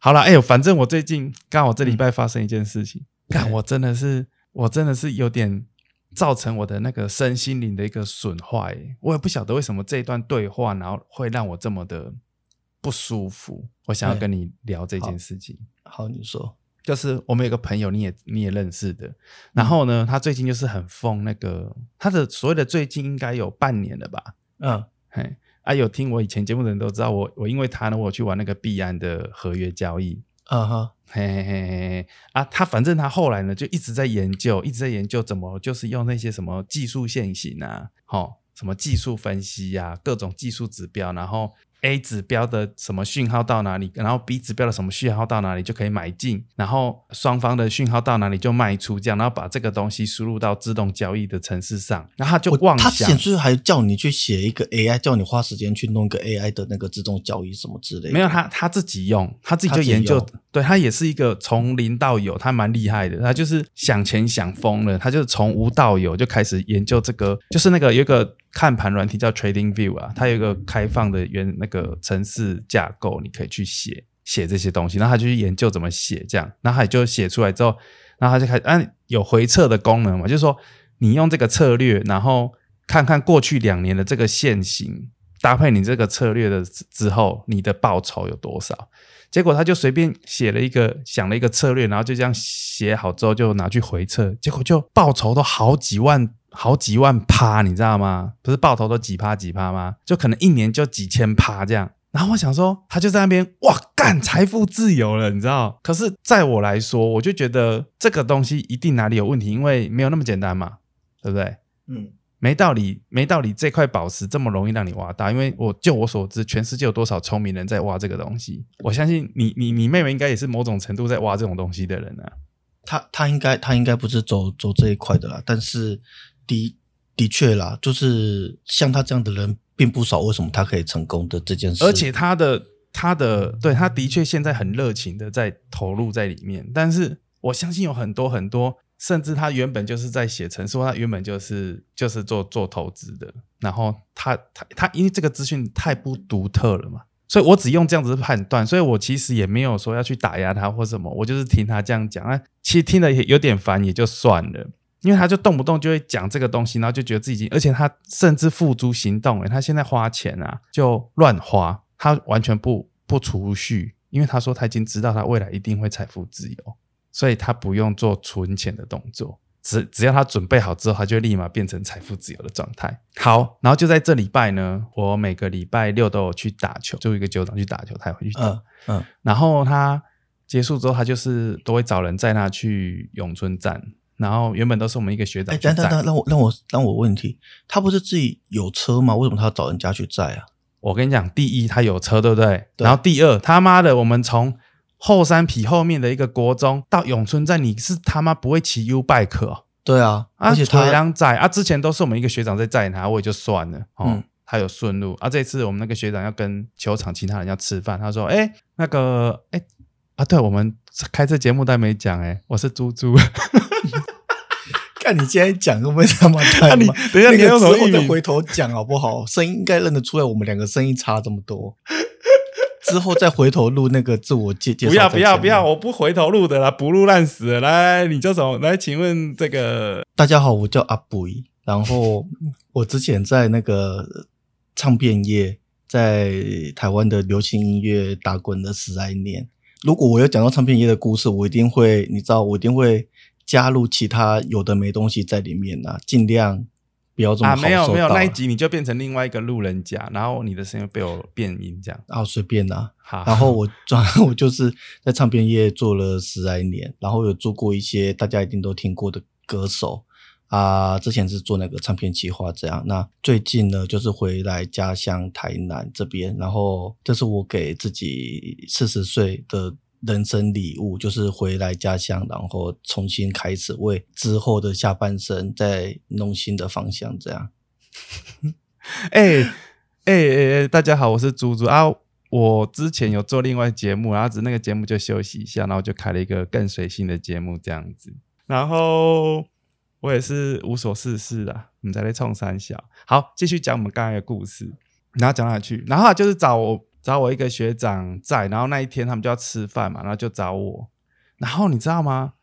好了，哎呦，反正我最近刚好这礼拜发生一件事情，看我真的是，我真的是有点造成我的那个身心灵的一个损坏。我也不晓得为什么这一段对话，然后会让我这么的不舒服。我想要跟你聊这件事情。好，你说，就是我们有个朋友，你也你也认识的，然后呢，他最近就是很疯，那个他的所谓的最近应该有半年了吧？嗯，嘿。啊，有听我以前节目的人都知道，我我因为他呢，我去玩那个币安的合约交易，啊哈，嘿嘿嘿嘿，啊，他反正他后来呢，就一直在研究，一直在研究怎么就是用那些什么技术线型啊，好，什么技术分析呀，各种技术指标，然后。A 指标的什么讯号到哪里，然后 B 指标的什么讯号到哪里就可以买进，然后双方的讯号到哪里就卖出，这样，然后把这个东西输入到自动交易的程式上，然后他就妄想。他显示还叫你去写一个 AI，叫你花时间去弄一个 AI 的那个自动交易什么之类。没有他他自己用，他自己就研究，对他也是一个从零到有，他蛮厉害的。他就是想钱想疯了，他就是从无到有就开始研究这个，就是那个有一个。看盘软体叫 Trading View 啊，它有一个开放的原那个城市架构，你可以去写写这些东西。然后他就去研究怎么写，这样，然后他就写出来之后，然后他就开始按有回测的功能嘛，就是说你用这个策略，然后看看过去两年的这个线型搭配你这个策略的之后，你的报酬有多少？结果他就随便写了一个想了一个策略，然后就这样写好之后就拿去回测，结果就报酬都好几万。好几万趴，你知道吗？不是爆头都几趴几趴吗？就可能一年就几千趴这样。然后我想说，他就在那边哇干，财富自由了，你知道？可是在我来说，我就觉得这个东西一定哪里有问题，因为没有那么简单嘛，对不对？嗯，没道理，没道理，这块宝石这么容易让你挖到，因为我就我所知，全世界有多少聪明人在挖这个东西？我相信你，你，你妹妹应该也是某种程度在挖这种东西的人啊。她她应该，她应该不是走走这一块的啦，但是。的的确啦，就是像他这样的人并不少。为什么他可以成功的这件事？而且他的他的对他的确现在很热情的在投入在里面。但是我相信有很多很多，甚至他原本就是在写程式，他原本就是就是做做投资的。然后他他他因为这个资讯太不独特了嘛，所以我只用这样子判断。所以我其实也没有说要去打压他或什么，我就是听他这样讲啊，其实听的也有点烦，也就算了。因为他就动不动就会讲这个东西，然后就觉得自己，而且他甚至付诸行动。诶，他现在花钱啊，就乱花，他完全不不储蓄，因为他说他已经知道他未来一定会财富自由，所以他不用做存钱的动作，只只要他准备好之后，他就立马变成财富自由的状态。好，然后就在这礼拜呢，我每个礼拜六都有去打球，就一个球长去打球，他也会去打。嗯，然后他结束之后，他就是都会找人在那去永春站。然后原本都是我们一个学长。哎，等等等，让我让我让我问题，他不是自己有车吗？为什么他要找人家去载啊？我跟你讲，第一他有车，对不对？然后第二，他妈的，我们从后山皮后面的一个国中到永春站，你是他妈不会骑 U bike 哦？对啊，而且他两载啊，之前都是我们一个学长在载他，我也就算了哦。他有顺路啊，这次我们那个学长要跟球场其他人要吃饭，他说：“哎，那个，哎。”啊，对，我们开这节目都没讲哎，我是猪猪。看你今天讲会不会这么太？你等一下，你之后再回头讲好不好？声音应该认得出来，我们两个声音差这么多。之后再回头录那个自我介介绍。不要不要不要，我不回头录的啦，不录烂死。来，你叫什么？来，请问这个？大家好，我叫阿布。然后我之前在那个唱片业，在台湾的流行音乐打滚了十来年。如果我有讲到唱片业的故事，我一定会，你知道，我一定会加入其他有的没东西在里面呐，尽量不要这么啊，没有没有那一集你就变成另外一个路人甲，然后你的声音被我变音这样，啊随便呐，好，然后我转 我就是在唱片业做了十来年，然后有做过一些大家一定都听过的歌手。啊，之前是做那个唱片企划，这样。那最近呢，就是回来家乡台南这边，然后这是我给自己四十岁的人生礼物，就是回来家乡，然后重新开始，为之后的下半生再弄新的方向，这样。哎哎哎，大家好，我是猪猪啊。我之前有做另外节目，然后只那个节目就休息一下，然后就开了一个更随性的节目，这样子，然后。我也是无所事事啊，我们在那冲三小。好，继续讲我们刚才的故事。然后讲哪去？然后就是找找我一个学长在，然后那一天他们就要吃饭嘛，然后就找我，然后你知道吗？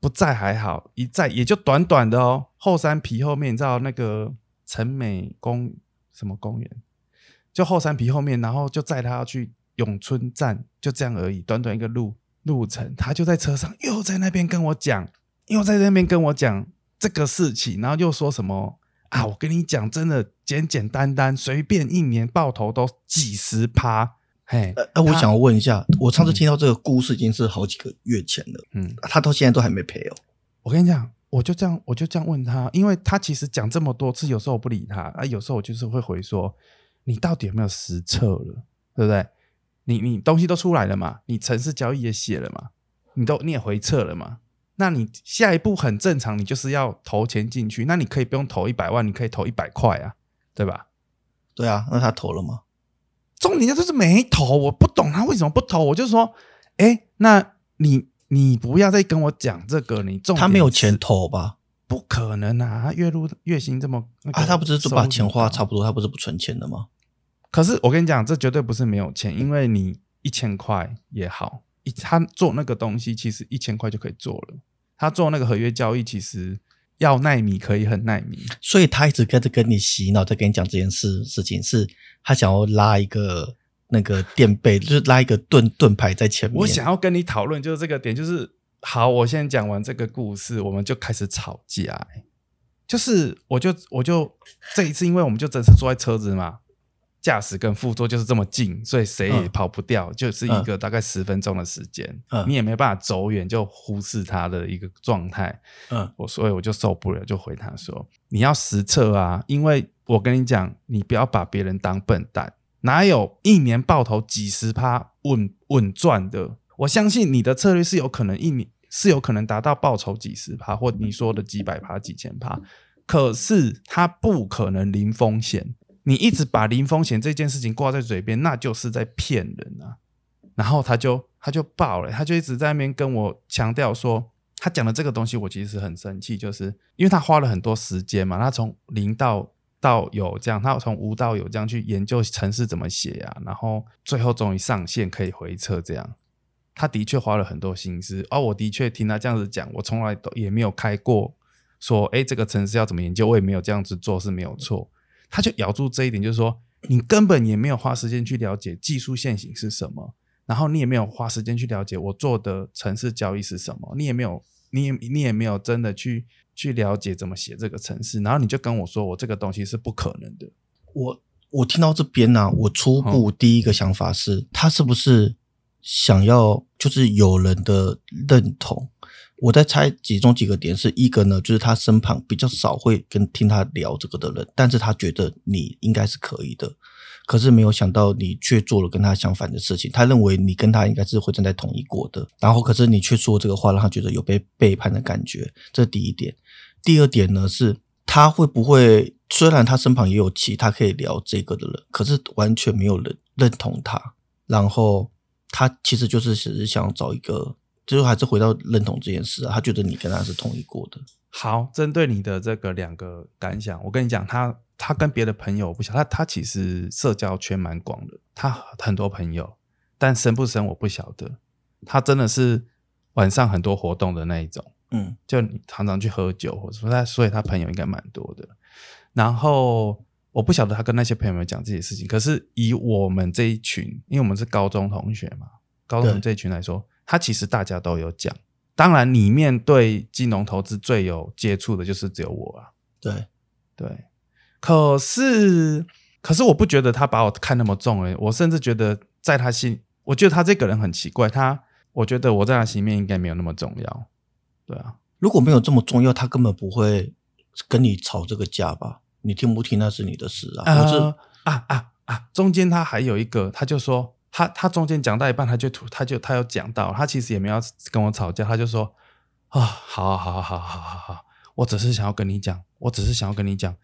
不在还好，一在也就短短的哦。后山皮后面，你知道那个城美公什么公园？就后山皮后面，然后就载他去永春站，就这样而已，短短一个路路程，他就在车上又在那边跟我讲，又在那边跟我讲这个事情，然后又说什么啊？我跟你讲，真的简简单单，随便一年爆头都几十趴。嘿，呃，我想要问一下，我上次听到这个故事已经是好几个月前了，嗯，他到现在都还没赔哦。我跟你讲，我就这样，我就这样问他，因为他其实讲这么多次，有时候我不理他啊，有时候我就是会回说，你到底有没有实测了，对不对？你你东西都出来了嘛？你城市交易也写了嘛？你都你也回测了嘛？那你下一步很正常，你就是要投钱进去，那你可以不用投一百万，你可以投一百块啊，对吧？对啊，那他投了吗？重点就是没投，我不懂他为什么不投。我就说，哎，那你你不要再跟我讲这个，你重他没有钱投吧？不可能啊，他月入月薪这么啊，他不是把钱花差不多，他不是不存钱的吗？可是我跟你讲，这绝对不是没有钱，因为你一千块也好，一他做那个东西其实一千块就可以做了。他做那个合约交易，其实要耐米可以很耐米，所以他一直跟着跟你洗脑，在跟你讲这件事事情是。他想要拉一个那个垫背，就是拉一个盾盾牌在前面。我想要跟你讨论，就是这个点，就是好，我先讲完这个故事，我们就开始吵架。就是我就我就这一次，因为我们就真是坐在车子嘛，驾驶跟副座就是这么近，所以谁也跑不掉，就是一个大概十分钟的时间，你也没办法走远，就忽视他的一个状态。嗯，我所以我就受不了，就回他说：“你要实测啊，因为。”我跟你讲，你不要把别人当笨蛋，哪有一年爆头几十趴稳稳赚的？我相信你的策略是有可能一年是有可能达到报酬几十趴，或你说的几百趴、几千趴，可是它不可能零风险。你一直把零风险这件事情挂在嘴边，那就是在骗人啊！然后他就他就爆了，他就一直在那边跟我强调说，他讲的这个东西，我其实很生气，就是因为他花了很多时间嘛，他从零到。到有这样，他从无到有这样去研究程式怎么写呀，然后最后终于上线可以回测，这样他的确花了很多心思。而我的确听他这样子讲，我从来都也没有开过说，哎，这个城市要怎么研究，我也没有这样子做是没有错。他就咬住这一点，就是说你根本也没有花时间去了解技术现行是什么，然后你也没有花时间去了解我做的城市交易是什么，你也没有，你也你也没有真的去。去了解怎么写这个城市，然后你就跟我说，我这个东西是不可能的。我我听到这边呢，我初步第一个想法是，他是不是想要就是有人的认同？我在猜其中几个点，是一个呢，就是他身旁比较少会跟听他聊这个的人，但是他觉得你应该是可以的。可是没有想到你却做了跟他相反的事情，他认为你跟他应该是会站在同一国的，然后可是你却说这个话，让他觉得有被背叛的感觉，这是第一点。第二点呢是，他会不会虽然他身旁也有其他可以聊这个的人，可是完全没有人认同他，然后他其实就是只是想找一个，最后还是回到认同这件事啊，他觉得你跟他是同一国的。好，针对你的这个两个感想，我跟你讲，他他跟别的朋友不晓，他他其实社交圈蛮广的，他很多朋友，但深不深我不晓得。他真的是晚上很多活动的那一种，嗯，就你常常去喝酒，或者说他，所以他朋友应该蛮多的。然后我不晓得他跟那些朋友们讲这些事情，可是以我们这一群，因为我们是高中同学嘛，高中这一群来说，他其实大家都有讲。当然，里面对金融投资最有接触的就是只有我啊。对，对。可是，可是我不觉得他把我看那么重诶。我甚至觉得，在他心，我觉得他这个人很奇怪。他，我觉得我在他心里面应该没有那么重要。对啊，如果没有这么重要，他根本不会跟你吵这个架吧？你听不听那是你的事啊。呃啊啊啊！中间他还有一个，他就说。他他中间讲到一半，他就突，他就他有讲到，他其实也没有跟我吵架，他就说啊，好好好好好好好，我只是想要跟你讲，我只是想要跟你讲，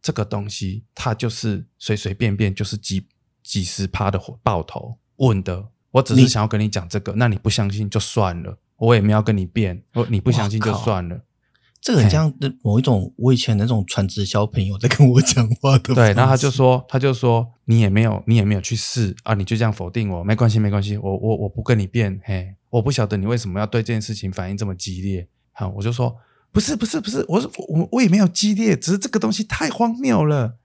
这个东西它就是随随便便就是几几十趴的爆头问的，我只是想要跟你讲这个，那你不相信就算了，我也没有跟你辩，我你不相信就算了。这个很像那某一种我以前那种传直销朋友在跟我讲话的。对，然后他就说，他就说你也没有，你也没有去试啊，你就这样否定我，没关系，没关系，我我我不跟你辩，嘿，我不晓得你为什么要对这件事情反应这么激烈。好，我就说不是不是不是，我说我我也没有激烈，只是这个东西太荒谬了，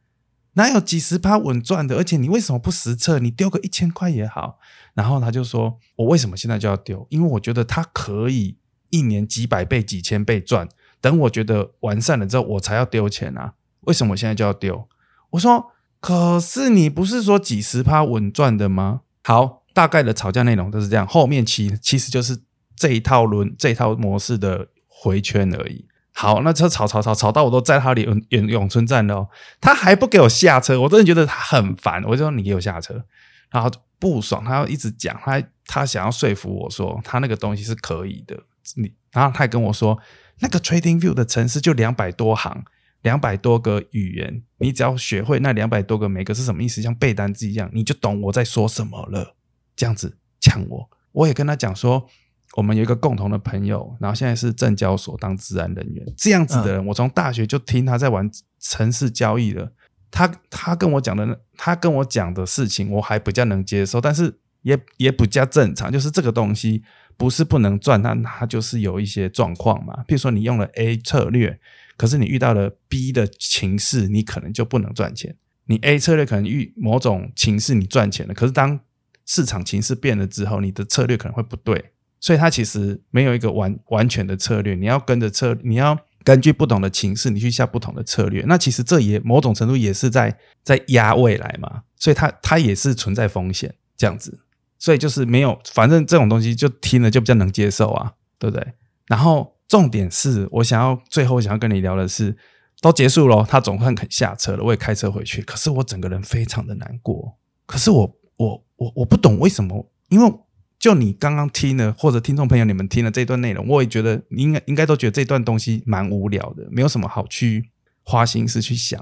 哪有几十趴稳赚的？而且你为什么不实测？你丢个一千块也好。然后他就说，我为什么现在就要丢？因为我觉得它可以一年几百倍、几千倍赚。等我觉得完善了之后，我才要丢钱啊！为什么我现在就要丢？我说，可是你不是说几十趴稳赚的吗？好，大概的吵架内容都是这样。后面其其实就是这一套轮、这一套模式的回圈而已。好，那车吵吵吵吵到我都在他里永永永春站了，他还不给我下车，我真的觉得他很烦。我就说你给我下车，然后不爽，他要一直讲，他他想要说服我说他那个东西是可以的。你，然后他还跟我说。那个 Trading View 的程式就两百多行，两百多个语言，你只要学会那两百多个每个是什么意思，像背单词一样，你就懂我在说什么了。这样子呛我，我也跟他讲说，我们有一个共同的朋友，然后现在是证交所当治安人员，这样子的人，我从大学就听他在玩城市交易了。他他跟我讲的，他跟我讲的事情，我还比较能接受，但是也也比较正常，就是这个东西。不是不能赚，那它就是有一些状况嘛。比如说你用了 A 策略，可是你遇到了 B 的情势，你可能就不能赚钱。你 A 策略可能遇某种情势你赚钱了，可是当市场情势变了之后，你的策略可能会不对。所以它其实没有一个完完全的策略，你要跟着策，你要根据不同的情势，你去下不同的策略。那其实这也某种程度也是在在压未来嘛，所以它它也是存在风险这样子。所以就是没有，反正这种东西就听了就比较能接受啊，对不对？然后重点是我想要最后想要跟你聊的是，都结束了，他总算肯下车了，我也开车回去。可是我整个人非常的难过。可是我我我我不懂为什么，因为就你刚刚听了，或者听众朋友你们听了这段内容，我也觉得你应该应该都觉得这段东西蛮无聊的，没有什么好去花心思去想，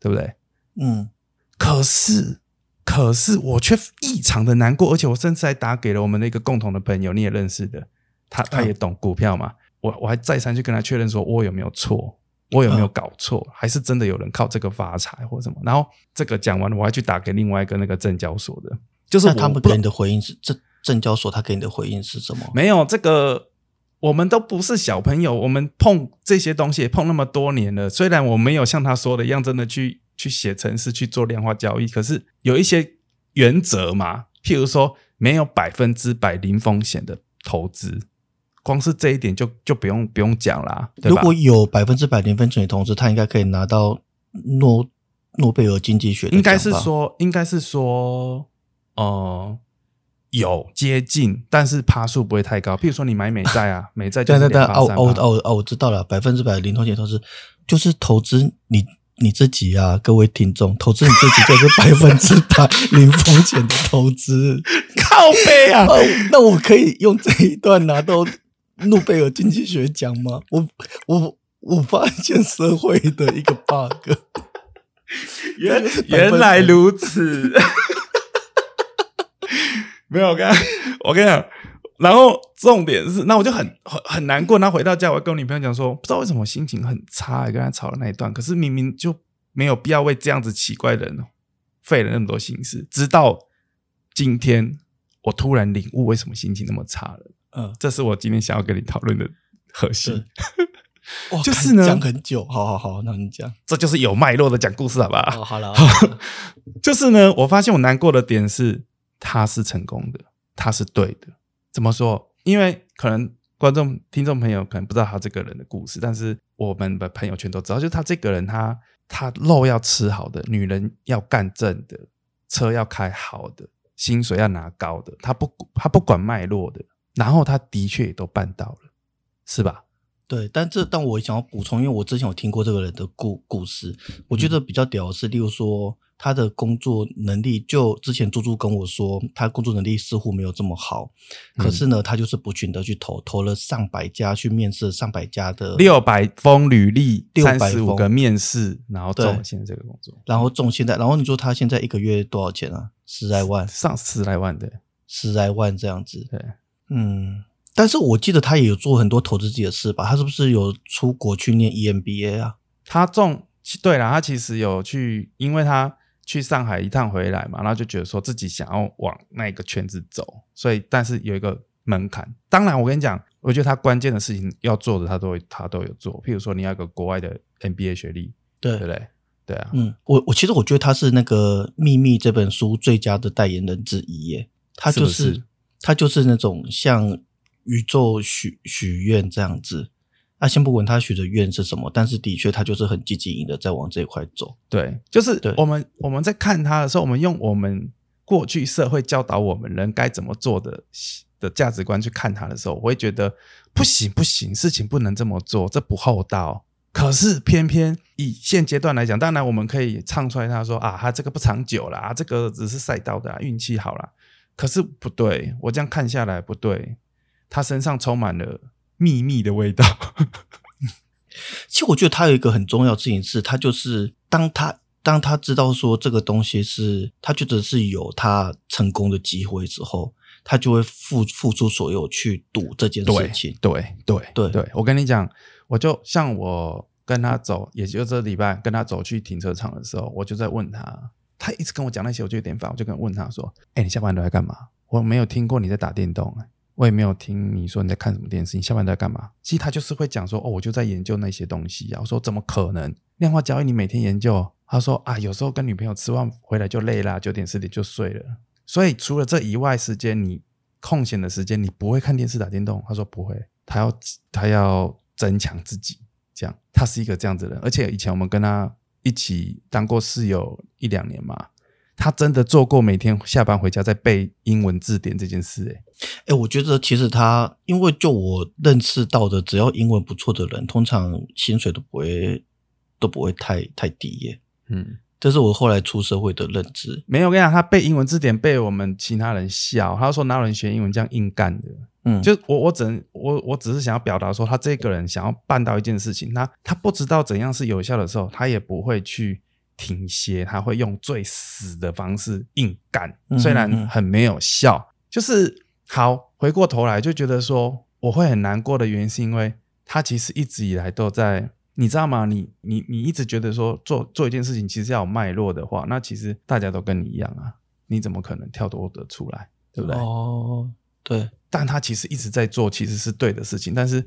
对不对？嗯。可是。可是我却异常的难过，而且我甚至还打给了我们的一个共同的朋友，你也认识的，他他也懂股票嘛。我我还再三去跟他确认说，我有没有错，我有没有搞错，还是真的有人靠这个发财或什么？然后这个讲完了，我还去打给另外一个那个证交所的，就是他们给你的回应是证证交所，他给你的回应是什么？没有这个，我们都不是小朋友，我们碰这些东西也碰那么多年了，虽然我没有像他说的一样，真的去。去写程式去做量化交易，可是有一些原则嘛，譬如说没有百分之百零风险的投资，光是这一点就就不用不用讲啦。如果有百分之百零风险的投资，他应该可以拿到诺诺贝尔经济学。应该是说，应该是说，呃，有接近，但是趴数不会太高。譬如说你买美债啊，美债就是两哦哦哦哦，我知道了，百分之百零风险投资就是投资你。你自己啊，各位听众，投资你自己就是百分之百零风险的投资，靠背啊！那我可以用这一段拿到诺贝尔经济学奖吗？我我我发现社会的一个 bug，原原来如此，没有，我跟我跟你讲。然后重点是，那我就很很很难过。那回到家，我跟我女朋友讲说，不知道为什么心情很差，跟她吵了那一段。可是明明就没有必要为这样子奇怪的人费了那么多心思。直到今天，我突然领悟为什么心情那么差了。嗯，这是我今天想要跟你讨论的核心。就是呢，讲很久，好好好，那你讲，这就是有脉络的讲故事，好吧？好了，就是呢，我发现我难过的点是，他是成功的，他是对的。怎么说？因为可能观众、听众朋友可能不知道他这个人的故事，但是我们的朋友圈都知道，就是他这个人，他他肉要吃好的，女人要干正的，车要开好的，薪水要拿高的，他不他不管脉络的，然后他的确也都办到了，是吧？对，但这但我想要补充，因为我之前有听过这个人的故故事，我觉得比较屌的是，例如说。他的工作能力，就之前猪猪跟我说，他工作能力似乎没有这么好。可是呢，他就是不停的去投，投了上百家去面试，上百家的六百封履历，三十五个面试，然后中现在这个工作，然后中现在，然后你说他现在一个月多少钱啊？十来万，上十来万的，十来万这样子。对，嗯。但是我记得他也有做很多投资自己的事吧？他是不是有出国去念 EMBA 啊？他中对了，他其实有去，因为他去上海一趟回来嘛，然后就觉得说自己想要往那个圈子走，所以但是有一个门槛。当然，我跟你讲，我觉得他关键的事情要做的，他都他都有做。譬如说，你要一个国外的 MBA 学历，对对不对？对啊，嗯，我我其实我觉得他是那个《秘密》这本书最佳的代言人之一耶。他就是是是他就是那种像宇宙许许愿这样子。啊，先不管他许的愿是什么，但是的确他就是很积极的在往这一块走。对，就是我们我们在看他的时候，我们用我们过去社会教导我们人该怎么做的的价值观去看他的时候，我会觉得不行不行，事情不能这么做，这不厚道。可是偏偏以现阶段来讲，当然我们可以唱出来，他说啊，他这个不长久啦，啊这个只是赛道的、啊、运气好啦。可是不对，我这样看下来不对，他身上充满了秘密的味道。其实我觉得他有一个很重要的事情是，他就是当他当他知道说这个东西是他觉得是有他成功的机会之后，他就会付付出所有去赌这件事情。对对对对，我跟你讲，我就像我跟他走，也就这礼拜跟他走去停车场的时候，我就在问他，他一直跟我讲那些，我就有点烦，我就跟问他说：“哎、你下班都在干嘛？我没有听过你在打电动、哎我也没有听你说你在看什么电视，你下班在干嘛？”其实他就是会讲说：“哦，我就在研究那些东西呀、我说：“怎么可能？量化交易你每天研究？”他说：“啊，有时候跟女朋友吃饭回来就累啦，九点十点就睡了。所以除了这以外时间，你空闲的时间你不会看电视打电动？”他说：“不会，他要他要增强自己，这样他是一个这样子的人。而且以前我们跟他一起当过室友一两年嘛，他真的做过每天下班回家在背英文字典这件事、欸。哎，我觉得其实他，因为就我认识到的，只要英文不错的人，通常薪水都不会都不会太太低耶。嗯，这是我后来出社会的认知。没有，我跟你讲，他背英文字典被我们其他人笑，他说哪有人学英文这样硬干的？嗯，就我我只能我我只是想要表达说，他这个人想要办到一件事情，他他不知道怎样是有效的时候，他也不会去停歇，他会用最死的方式硬干，嗯虽然嗯很没有效。就是好回过头来就觉得说，我会很难过的原因是因为他其实一直以来都在。你知道吗？你你你一直觉得说做做一件事情其实要有脉络的话，那其实大家都跟你一样啊，你怎么可能跳脱得出来？对不对？哦，对，但他其实一直在做，其实是对的事情。但是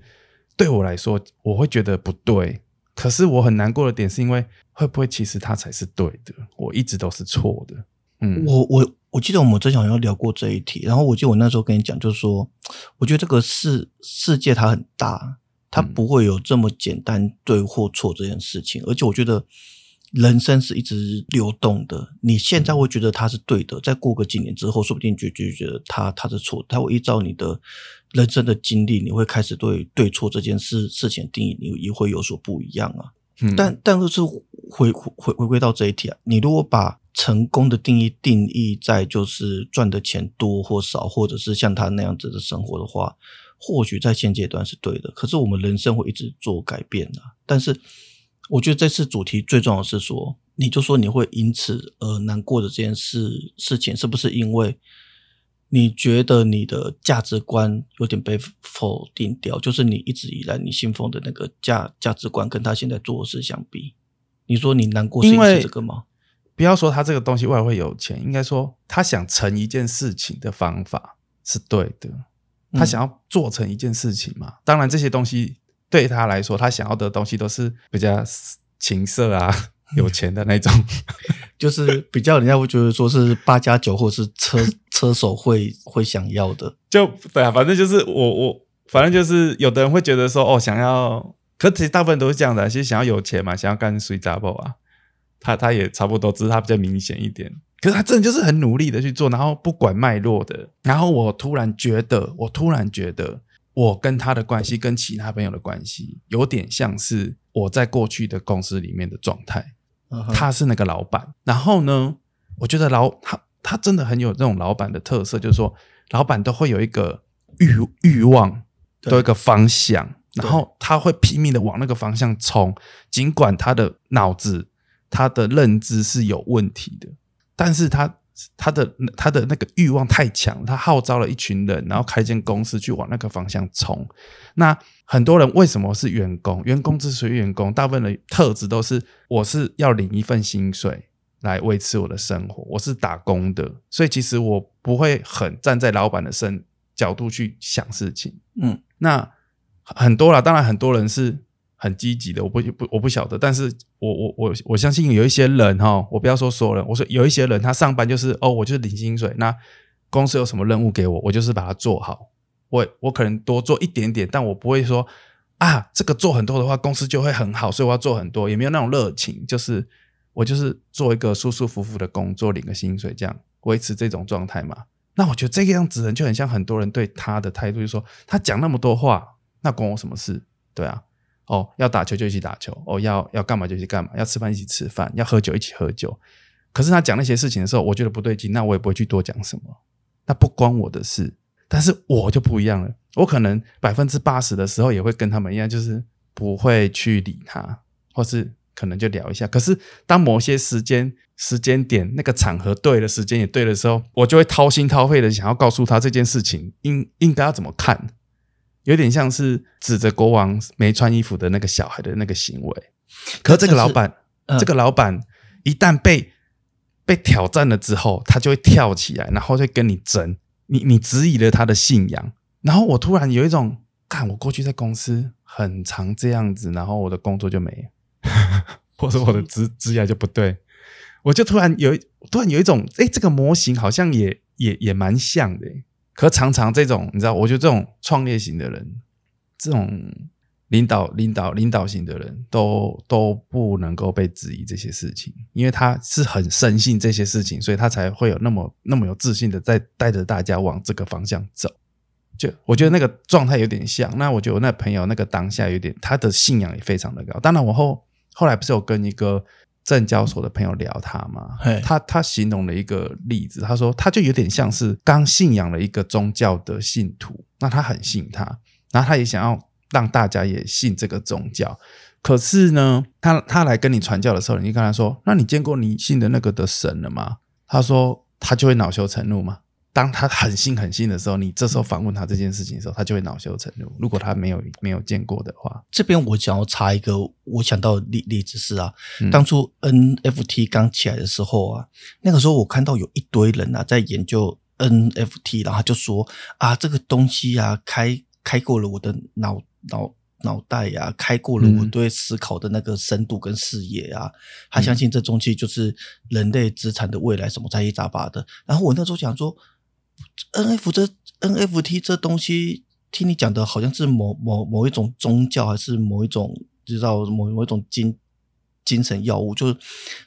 对我来说，我会觉得不对。可是我很难过的点是因为，会不会其实他才是对的？我一直都是错的。嗯，我我我记得我们之前好像聊过这一题，然后我记得我那时候跟你讲，就是说，我觉得这个世世界它很大，它嗯不会有这么简单对或错这件事情，而且我觉得人生是一直流动的。你现在会觉得它是对的，再过个几年之后，说不定就就觉得它它是错的，它会依照你的人生的经历，你会开始对对错这件事事情定义，你也会有所不一样啊。嗯但但是回回回回归到这一题啊，你如果把成功的定义定义在就是赚的钱多或少，或者是像他那样子的生活的话，或许在现阶段是对的。可是我们人生会一直做改变的、但是我觉得这次主题最重要的是说，你就说你会因此而难过的这件事事情，是不是因为你觉得你的价值观有点被否定掉？就是你一直以来你信奉的那个价价值观，跟他现在做的事相比，你说你难过是因因为为这个吗？不要说他这个东西未来会有钱，应该说他想成一件事情的方法是对的。他想要做成一件事情嘛？当然，这些东西对他来说，他想要的东西都是比较情色啊、有钱的那种。就是比较人家会觉得说是八加九或是车车手会会想要的，就对啊，反正就是我我反正就是有的人会觉得说哦，想要，可其实大部分都是这样的，其实想要有钱嘛，想要干水杂报啊，他他也差不多，只是他比较明显一点。可是他真的就是很努力的去做，然后不管脉络的。然后我突然觉得，我突然觉得，我跟他的关系跟其他朋友的关系，有点像是我在过去的公司里面的状态。他是那个老板。然后呢，我觉得老他他真的很有这种老板的特色，就是说老板都会有一个欲欲望，有一个方向，然后他会拼命的往那个方向冲，尽管他的脑子、他的认知是有问题的，但是他他的他的那个欲望太强，他号召了一群人，然后开间公司去往那个方向冲。那很多人为什么是员工？员工之所以员工，大部分的特质都是我是要领一份薪水来维持我的生活，我是打工的，所以其实我不会很站在老板的身角度去想事情。嗯，那很多啦，当然很多人是很积极的，我不不我不晓得，但是我我我我相信有一些人哈，我不要说所有人，我说有一些人他上班就是哦，我就是领薪水，那公司有什么任务给我，我就是把它做好，我我可能多做一点点，但我不会说啊，这个做很多的话，公司就会很好，所以我要做很多，也没有那种热情，就是我就是做一个舒舒服服的工作，领个薪水，这样维持这种状态嘛。那我觉得这个样子人就很像很多人对他的态度，就是说他讲那么多话，那关我什么事？对啊，哦，要打球就一起打球，哦，要要干嘛就一起干嘛，要吃饭一起吃饭，要喝酒一起喝酒。可是他讲那些事情的时候，我觉得不对劲，那我也不会去多讲什么，那不关我的事。但是我就不一样了，我可能百分之八十的时候也会跟他们一样，就是不会去理他，或是可能就聊一下。可是当某些时间、时间点、那个场合对的，时间也对的时候，我就会掏心掏肺的想要告诉他这件事情应应该要怎么看。有点像是指着国王没穿衣服的那个小孩的那个行为，可是这个老板，嗯。这个老板一旦被被挑战了之后，他就会跳起来，然后就跟你争，你你质疑了他的信仰，然后我突然有一种，看我过去在公司很常这样子，然后我的工作就没了，或者我的职职业就不对，我就突然有突然有一种，哎，这个模型好像也也也蛮像的。可常常这种，你知道，我觉得这种创业型的人，这种领导、领导、领导型的人都都不能够被质疑这些事情，因为他是很深信这些事情，所以他才会有那么那么有自信的在带着大家往这个方向走。就我觉得那个状态有点像，那我觉得我那朋友那个当下有点，他的信仰也非常的高。当然，我后后来不是有跟一个。证交所的朋友聊他嘛，他他形容了一个例子，他说他就有点像是刚信仰了一个宗教的信徒，那他很信他，然后他也想要让大家也信这个宗教，可是呢，他他来跟你传教的时候，你就跟他说，那你见过你信的那个的神了吗？他说他就会恼羞成怒嘛。当他很信很信的时候，你这时候反问他这件事情的时候，他就会恼羞成怒。如果他没有没有见过的话，这边我想要插一个，我想到例例子是啊，当初 NFT 刚起来的时候啊，那个时候我看到有一堆人啊在研究 NFT，然后他就说啊，这个东西啊开开过了我的脑脑脑袋呀、开过了我对思考的那个深度跟视野啊，他相信这东西就是人类资产的未来，什么杂七杂八的。然后我那时候想说。NFT 这 N F T 这东西，听你讲的好像是某某某一种宗教，还是某一种知道某某一种精精神药物，就是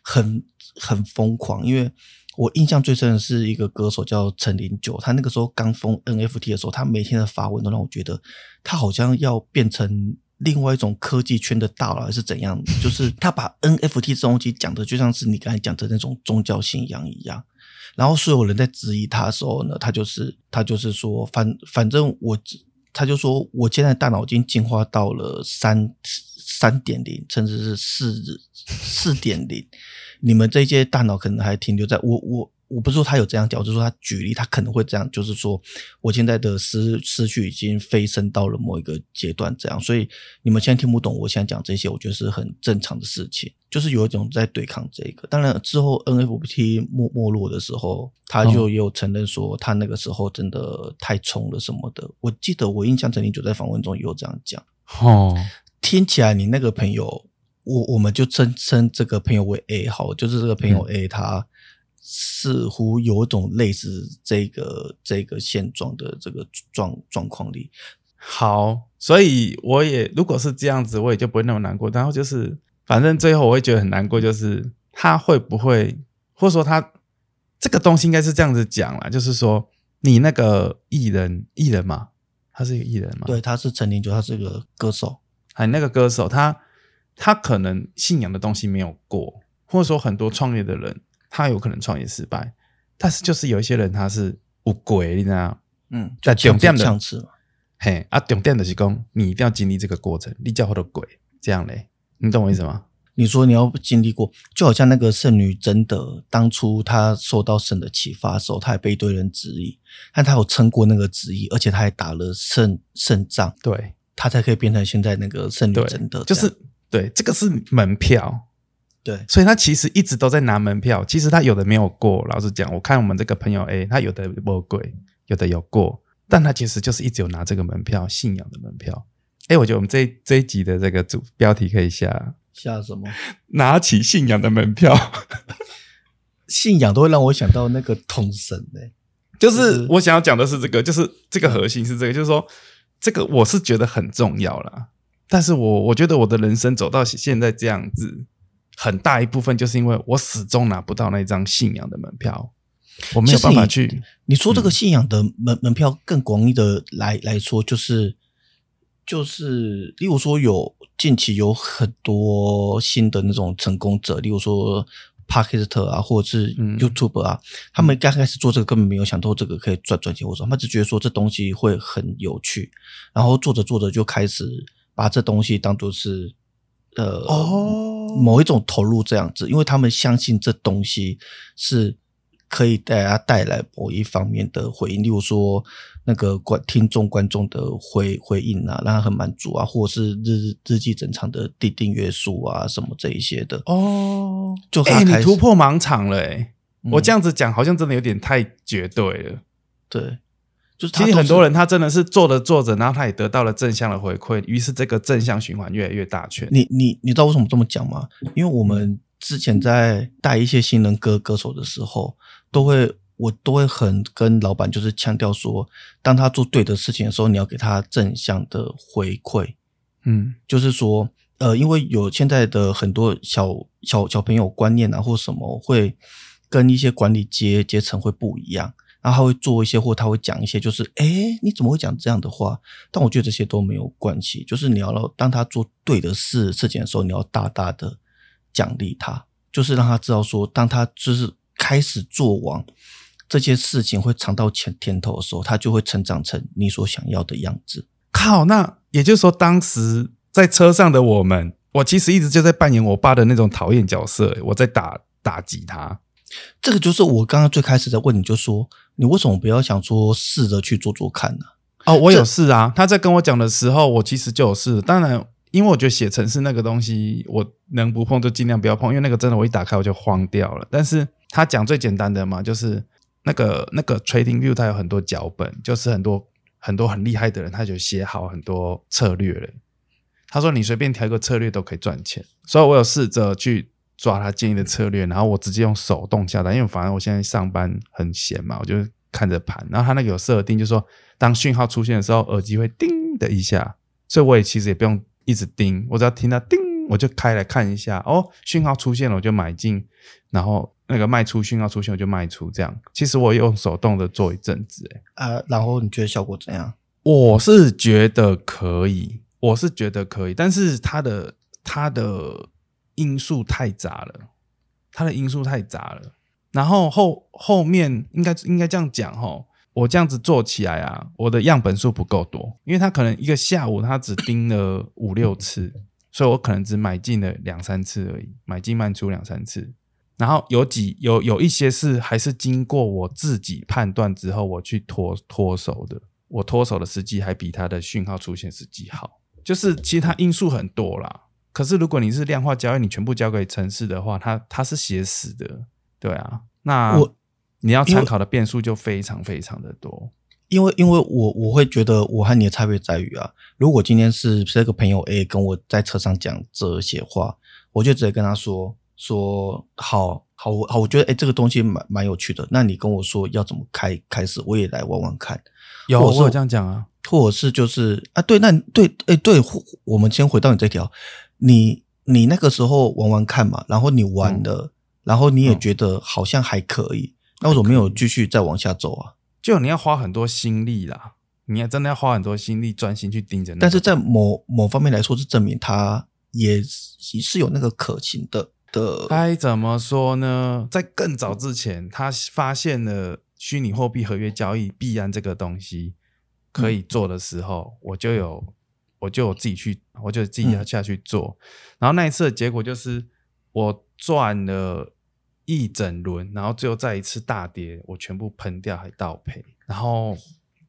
很很疯狂。因为我印象最深的是一个歌手叫陈零九，他那个时候刚封 N F T 的时候，他每天的发文都让我觉得他好像要变成另外一种科技圈的大佬，还是怎样？就是他把 N F T 这东西讲的就像是你刚才讲的那种宗教信仰一样。然后所有人在质疑他的时候呢，他就是他就是说，反反正我，他就说我现在大脑已经进化到了三三点零，甚至是四四点零，你们这些大脑可能还停留在我我。我不是说他有这样讲，就是说他举例，他可能会这样，就是说我现在的思思绪已经飞升到了某一个阶段，这样，所以你们现在听不懂我现在讲这些，我觉得是很正常的事情，就是有一种在对抗这个。当然之后 NFT 没没落的时候，他就有承认说他那个时候真的太冲了什么的。我记得我印象曾经就在访问中有这样讲。哦，听起来你那个朋友，我我们就称称这个朋友为 A 好，就是这个朋友 A 他。似乎有种类似这个这个现状的这个状状况里，好，所以我也如果是这样子，我也就不会那么难过。然后就是，反正最后我会觉得很难过，就是他会不会，或者说他这个东西应该是这样子讲啦，就是说你那个艺人艺人嘛，他是一个艺人嘛，对，他是陈年九，他是个歌手，还那个歌手，他他可能信仰的东西没有过，或者说很多创业的人。他有可能创业失败，但是就是有一些人他是无鬼，你知道嗯，在重点的嘿啊，重点的是讲你一定要经历这个过程，你叫他的鬼这样嘞，你懂我意思吗？你说你要经历过，就好像那个圣女贞德，当初她受到神的启发的时候，她也被一堆人质疑，但她有撑过那个质疑，而且她还打了胜胜仗，对。她才可以变成现在那个圣女对贞德，就是对，这个是门票，对所以他其实一直都在拿门票。其实他有的没有过，老实讲，我看我们这个朋友 A，他有的没过，有的有过，但他其实就是一直有拿这个门票，信仰的门票。哎，我觉得我们这这一集的这个主标题可以下下什么“ 拿起信仰的门票”，信仰都会让我想到那个通神呢、就是我想要讲的是这个，就是这个核心是这个，就是说这个我是觉得很重要啦。但是我我觉得我的人生走到现在这样子，很大一部分就是因为我始终拿不到那张信仰的门票，我没有办法去。你说这个信仰的门、门票更广义的来来说，就是就是，例如说有近期有很多新的那种成功者，例如说 p a r k e t 啊，或者是嗯 YouTube 啊，他们刚开始做这个根本没有想到这个可以赚赚钱或者他们只觉得说这东西会很有趣，然后做着做着就开始把这东西当做是呃哦某一种投入这样子，因为他们相信这东西是可以大家带来某一方面的回应，例如说那个观听众观众的回回应啊，让他很满足啊，或者是日日记整场的订订阅数啊什么这一些的。哦，就哎、你突破盲场了哎、嗯我这样子讲好像真的有点太绝对了。对，就是其实很多人他真的是做着做着，然后他也得到了正向的回馈，于是这个正向循环越来越大圈。你你你知道为什么这么讲吗？因为我们之前在带一些新人歌歌手的时候，都会我都会很跟老板就是强调说，当他做对的事情的时候，你要给他正向的回馈，嗯就是说，呃，因为有现在的很多小小小朋友观念啊，或什么会跟一些管理阶阶层会不一样。然后他会做一些，或他会讲一些，就是，诶，你怎么会讲这样的话？但我觉得这些都没有关系，就是你要让当他做对的事事情的时候，你要大大的奖励他，就是让他知道说，当他就是开始做完这些事情会尝到甜甜头的时候，他就会成长成你所想要的样子。靠，那也就是说，当时在车上的我们，我其实一直就在扮演我爸的那种讨厌角色，我在打打击他。这个就是我刚刚最开始在问你，就说你为什么不要想说试着去做做看呢、哦，我有这事啊。他在跟我讲的时候，我其实就有事。当然，因为我觉得写程式那个东西，我能不碰就尽量不要碰，因为那个真的我一打开我就慌掉了。但是他讲最简单的嘛，就是那个那个 Trading View 它有很多脚本，就是很多很多很厉害的人，他就写好很多策略了。他说你随便调一个策略都可以赚钱，所以我有试着去抓他建议的策略，然后我直接用手动下单，因为反正我现在上班很闲嘛，我就看着盘，然后他那个有设定，就是说当讯号出现的时候，耳机会叮的一下，所以我也其实也不用一直叮，我只要听到叮，我就开来看一下，哦，讯号出现了我就买进，然后那个卖出讯号出现我就卖出，这样，其实我也用手动的做一阵子，欸啊，然后你觉得效果怎样？我是觉得可以，我是觉得可以，但是它的它的因素太杂了，它的因素太杂了。然后后后面应该应该这样讲哈，我这样子做起来啊，我的样本数不够多，因为他可能一个下午他只盯了 五六次，所以我可能只买进了两三次而已，买进卖出两三次。然后有几有有一些是还是经过我自己判断之后，我去脱脱手的。我脱手的时机还比它的讯号出现时机好，就是其实它因素很多啦。可是如果你是量化交易，你全部交给城市的话，它它是写死的，对啊。那我你要参考的变数就非常非常的多。因为因为我我会觉得我和你的差别在于啊，如果今天是这个朋友 A 跟我在车上讲这些话，我就直接跟他说说好好我好，我觉得哎这个东西蛮蛮有趣的，那你跟我说要怎么开开始，我也来玩玩看。有，我有这样讲啊。或者是就是啊，对，那对，哎，对，我们先回到你这条，你你那个时候玩玩看嘛，然后你玩了，然后你也嗯觉得好像还可以，那为什么没有继续再往下走啊？就你要花很多心力啦，你要真的要花很多心力专心去盯着那个。但是在某某方面来说，是证明它也是有那个可行的的。该怎么说呢？在更早之前，他发现了虚拟货币合约交易必然这个东西可以做的时候，我就有我就自己去，我就自己要下去做。然后那一次的结果就是我赚了一整轮，然后最后再一次大跌，我全部喷掉还倒赔，然后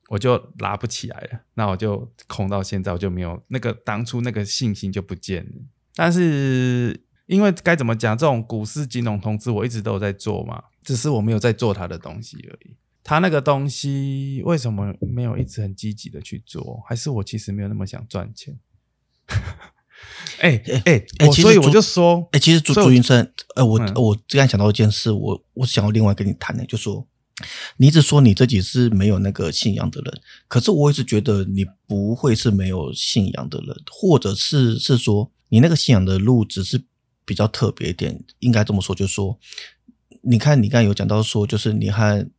我就拉不起来了。那我就空到现在，我就没有那个当初那个信心就不见了。但是因为该怎么讲，这种股市金融投资我一直都有在做嘛，只是我没有在做他的东西而已。他那个东西为什么没有一直很积极的去做？还是我其实没有那么想赚钱？哎哎哎，所以我就说，哎，其实朱朱云生，呃，我我刚才想到一件事，我我想要另外跟你谈的，就说你一直说你自己是没有那个信仰的人，可是我一直觉得你不会是没有信仰的人，或者是是说你那个信仰的路只是比较特别一点，应该这么说，就是说，你看你刚才有讲到说，就是你和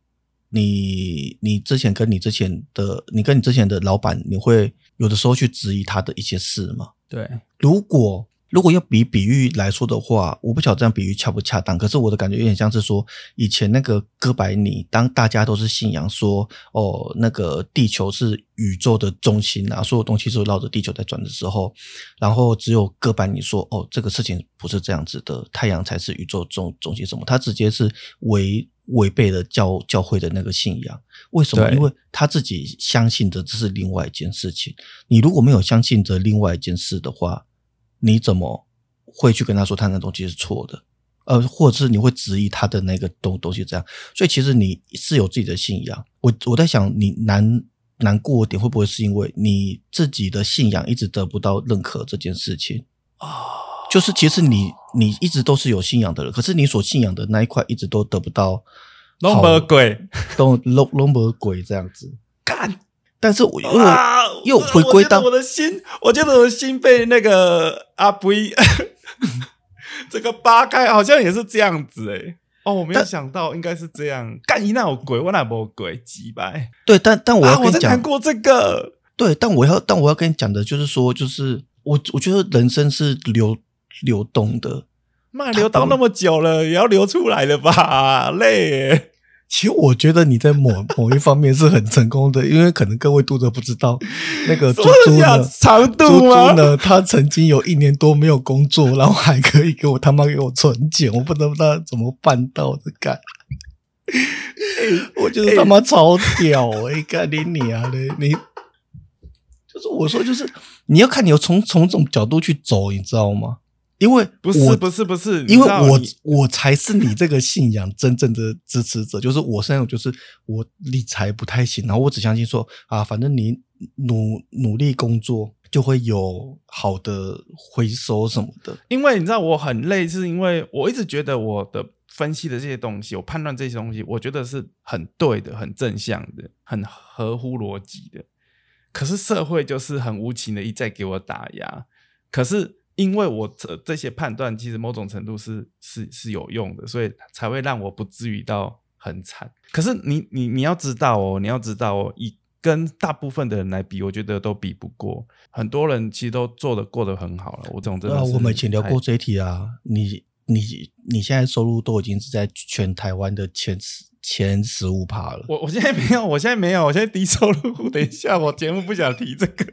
你你之前跟你之前的你跟你之前的老板，你会有的时候去质疑他的一些事吗？对，如果如果要比比喻来说的话，我不晓得这样比喻恰不恰当。可是我的感觉有点像是说，以前那个哥白尼，当大家都是信仰说，哦，那个地球是宇宙的中心啊，所有东西都绕着地球在转的时候，然后只有哥白尼说，哦，这个事情不是这样子的，太阳才是宇宙中中心什么？他直接是违违背了教教会的那个信仰。为什么？因为他自己相信的这是另外一件事情。你如果没有相信着另外一件事的话，你怎么会去跟他说他那东西是错的？呃，或者是你会质疑他的那个东东西这样？所以其实你是有自己的信仰。我我在想，你难难过点会不会是因为你自己的信仰一直得不到认可这件事情啊？就是其实你你一直都是有信仰的人，可是你所信仰的那一块一直都得不到。龙魔鬼，都龙龙魔鬼这样子干，但是我又又回归到我的心，我觉得我的心被那个阿布 这个扒开，好像也是这样子哎。哦，我没有想到应该是这样。干一那有鬼，我那没鬼，几百。对，但但我要跟你讲过这个。对，但我要但我要跟你讲的就是说，就是我我觉得人生是流流动的，那流到那么久了，也要流出来了吧？累。其实我觉得你在某 某一方面是很成功的，因为可能各位读者不知道，那个猪猪呢，猪猪呢，他曾经有一年多没有工作，然后还可以给我他妈给我存钱，我不知道他怎么办到的，干，我觉得他妈超屌哎，干你你啊嘞，你就是我说就是你要看你要从从这种角度去走，你知道吗？因为不是不是不是，因为我我才是你这个信仰真正的支持者。就是我现在就是我理财不太行，然后我只相信说啊，反正你努努力工作就会有好的回收什么的。因为你知道我很累，是因为我一直觉得我的分析的这些东西，我判断这些东西，我觉得是很对的、很正向的、很合乎逻辑的。可是社会就是很无情的一再给我打压，可是。因为我这这些判断其实某种程度是是是有用的，所以才会让我不至于到很惨。可是你你你要知道哦，你要知道哦，以跟大部分的人来比，我觉得都比不过。很多人其实都做的过得很好了。我这种真的，我们以前聊过这一题啊。你你你现在收入都已经是在全台湾的前十前十五趴了。我我现在没有，我现在没有，我现在低收入户。等一下，我节目不想提这个。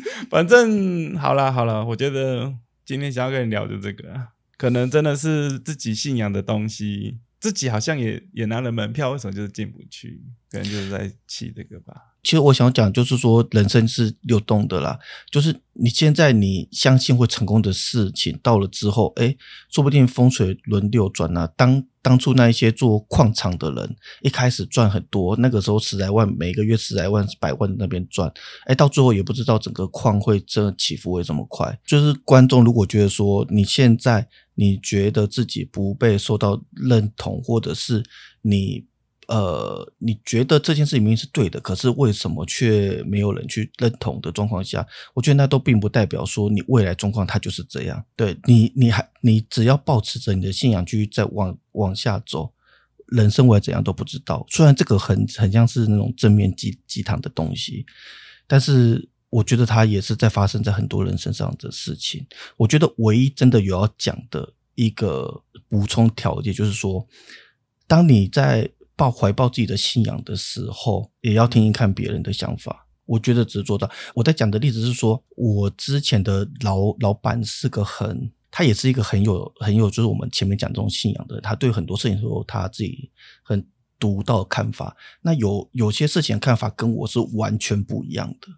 反正好了好了，我觉得今天想要跟你聊的这个，可能真的是自己信仰的东西，自己好像也也拿了门票，为什么就是进不去？可能就是在气这个吧。其实我想讲，就是说人生是流动的啦。就是你现在你相信会成功的事情，到了之后，哎，说不定风水轮流转啊。当当初那一些做矿场的人，一开始赚很多，那个时候十来万，每个月十来万、百万那边赚，哎，到最后也不知道整个矿会真的起伏会这么快。就是观众如果觉得说你现在你觉得自己不被受到认同，或者是你。呃，你觉得这件事情明明是对的，可是为什么却没有人去认同的状况下？我觉得那都并不代表说你未来状况它就是这样。对你，你还你只要保持着你的信仰，继续再往往下走，人生会怎样都不知道。虽然这个很很像是那种正面鸡鸡汤的东西，但是我觉得它也是在发生在很多人身上的事情。我觉得唯一真的有要讲的一个补充条件，就是说，当你在抱怀抱自己的信仰的时候，也要听听看别人的想法。我觉得只是做到。我在讲的例子是说，我之前的老老板是个很，他也是一个很有很有，就是我们前面讲这种信仰的人，他对很多事情说他自己很独到的看法。那有有些事情的看法跟我是完全不一样的。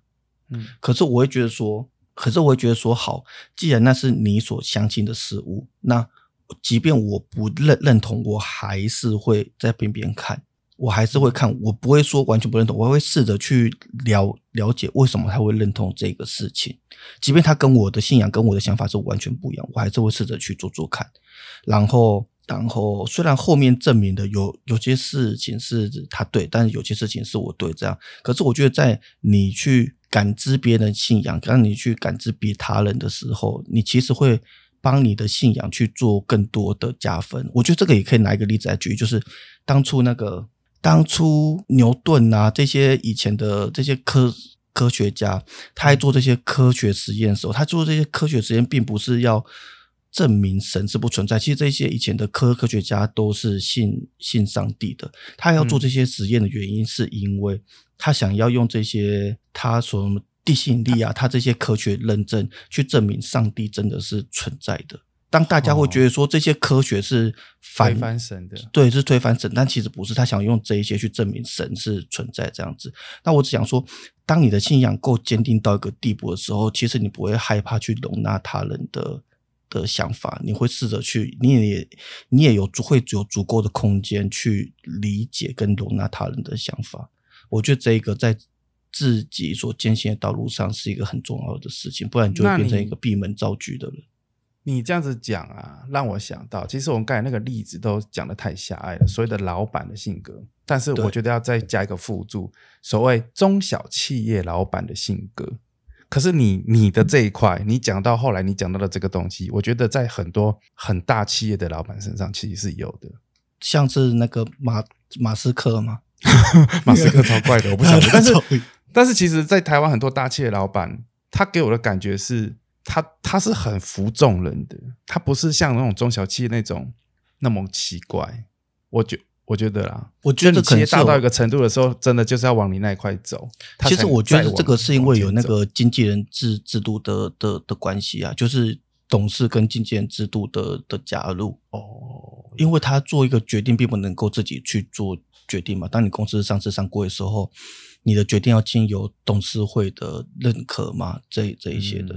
嗯，可是我会觉得说，可是我会觉得说，好，既然那是你所相信的事物，那即便我不认认同，我还是会在边边看，我还是会看，我不会说完全不认同，我会试着去了了解为什么他会认同这个事情，即便他跟我的信仰跟我的想法是完全不一样，我还是会试着去做做看，然后。然后，虽然后面证明的有有些事情是他对，但是有些事情是我对，这样。可是我觉得，在你去感知别人信仰，让你去感知别他人的时候，你其实会帮你的信仰去做更多的加分。我觉得这个也可以拿一个例子来举，就是当初那个当初牛顿啊这些以前的这些科科学家，他在做这些科学实验的时候，他做这些科学实验并不是要。证明神是不存在。其实这些以前的科科学家都是信信上帝的。他要做这些实验的原因，是因为他想要用这些他所地心引力啊，他这些科学认证去证明上帝真的是存在的。当大家会觉得说这些科学是推翻神的，对，是推翻神，但其实不是。他想用这一些去证明神是存在这样子。那我只想说，当你的信仰够坚定到一个地步的时候，其实你不会害怕去容纳他人的。的想法，你会试着去，你也你也有足会有足够的空间去理解跟容纳他人的想法。我觉得这个在自己所艰辛的道路上是一个很重要的事情，不然你就会变成一个闭门造车的人。你这样子讲啊，让我想到，其实我们刚才那个例子都讲的太狭隘了，所谓的老板的性格。但是我觉得要再加一个辅助，所谓中小企业老板的性格。可是你你的这一块，你讲到后来，你讲到的这个东西，我觉得在很多很大企业的老板身上其实是有的，像是那个马马斯克吗？马斯克超怪的，我不晓得。但是但是，其实，在台湾很多大企业老板，他给我的感觉是，他他是很服众人的，他不是像那种中小企业那种那么奇怪。我觉。我觉得啦，我觉得企业大到一个程度的时候，真的就是要往你那一块走。其实我觉得这个是因为有那个经纪人制制度的的的关系啊，就是董事跟经纪人制度的的加入哦。因为他做一个决定，并不能够自己去做决定嘛。当你公司上市上柜的时候，你的决定要经由董事会的认可嘛，这这一些的，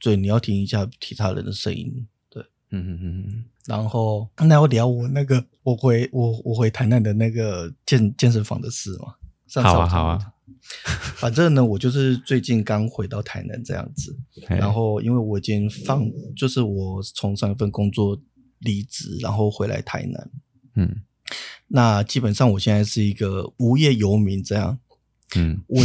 所以你要听一下其他人的声音。对，嗯嗯嗯嗯。然后，那我聊我那个，我回我我回台南的那个健健身房的事嘛。好啊，好啊。反正呢，我就是最近刚回到台南这样子。然后，因为我已经放，就是我从上一份工作离职，然后回来台南。嗯。那基本上，我现在是一个无业游民这样。嗯，我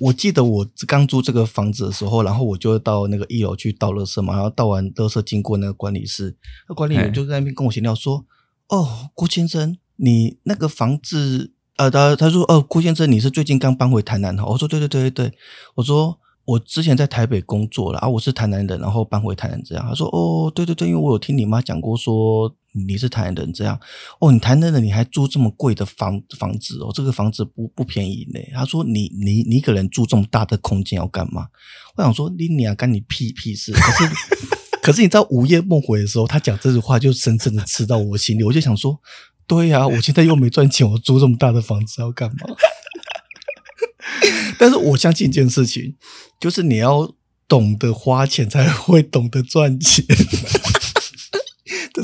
我记得我刚租这个房子的时候，然后我就到那个一楼去倒垃圾嘛，然后倒完垃圾经过那个管理室，那管理员就在那边跟我闲聊说：“哦，郭先生，你那个房子，呃，他他说，哦，郭先生，你是最近刚搬回台南哈？”我说：“对对对对对。”我说。我之前在台北工作了啊，我是台南人，然后搬回台南这样。他说：“哦，对对对，因为我有听你妈讲过，说你是台南人这样。哦，你台南人，你还租这么贵的房房子哦，这个房子不不便宜呢。”他说：“你你你一个人住这么大的空间要干嘛？”我想说：“你你啊，干你屁屁事！”可是可是你知道午夜梦回的时候，他讲这句话就深深的刺到我心里。我就想说：“对呀，我现在又没赚钱，我租这么大的房子要干嘛？” 但是我相信一件事情，就是你要懂得花钱，才会懂得赚钱。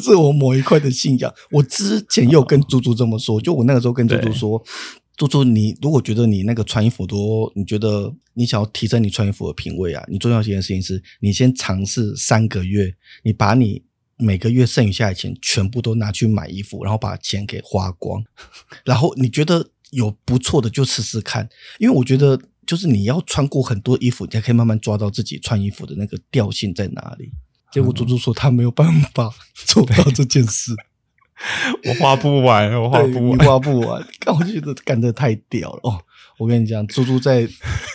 这是我某一块的信仰。我之前又跟猪猪这么说，就我那个时候跟猪猪说：“猪猪，你如果觉得你那个穿衣服多，你觉得你想要提升你穿衣服的品味啊，你重要一件事情是你先尝试三个月，你把你每个月剩余下的钱全部都拿去买衣服，然后把钱给花光，然后你觉得。”有不错的就试试看，因为我觉得就是你要穿过很多衣服，你才可以慢慢抓到自己穿衣服的那个调性在哪里。结果猪猪说他没有办法做到这件事，我花不完，我花不完，花不完。但我觉得干的太屌了哦！我跟你讲，猪猪在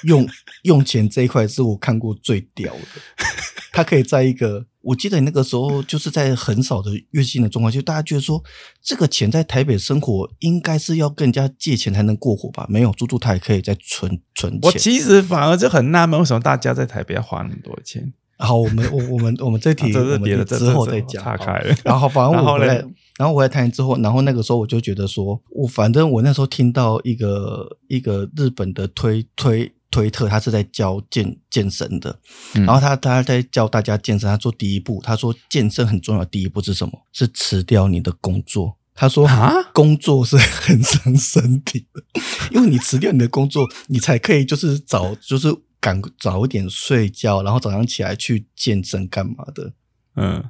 用 用钱这一块是我看过最屌的。他可以在一个我记得那个时候就是在很少的月薪的状况，就大家觉得说这个钱在台北生活应该是要跟人家借钱才能过活吧？没有，猪猪他也可以在存存钱。我其实反而就很纳闷，为什么大家在台北要花那么多钱？好，我们我我们我们这题这我们之后再讲。岔开了。然后反正我回来嘞，然后回来台南之后，然后那个时候我就觉得说，我反正我那时候听到一个一个日本的推推推特，他是在教健健身的，嗯然后他他在教大家健身，他做第一步，他说健身很重要第一步是什么？是辞掉你的工作。他说啊工作是很伤身体的，因为你辞掉你的工作，你才可以就是找就是赶早一点睡觉，然后早上起来去健身干嘛的。嗯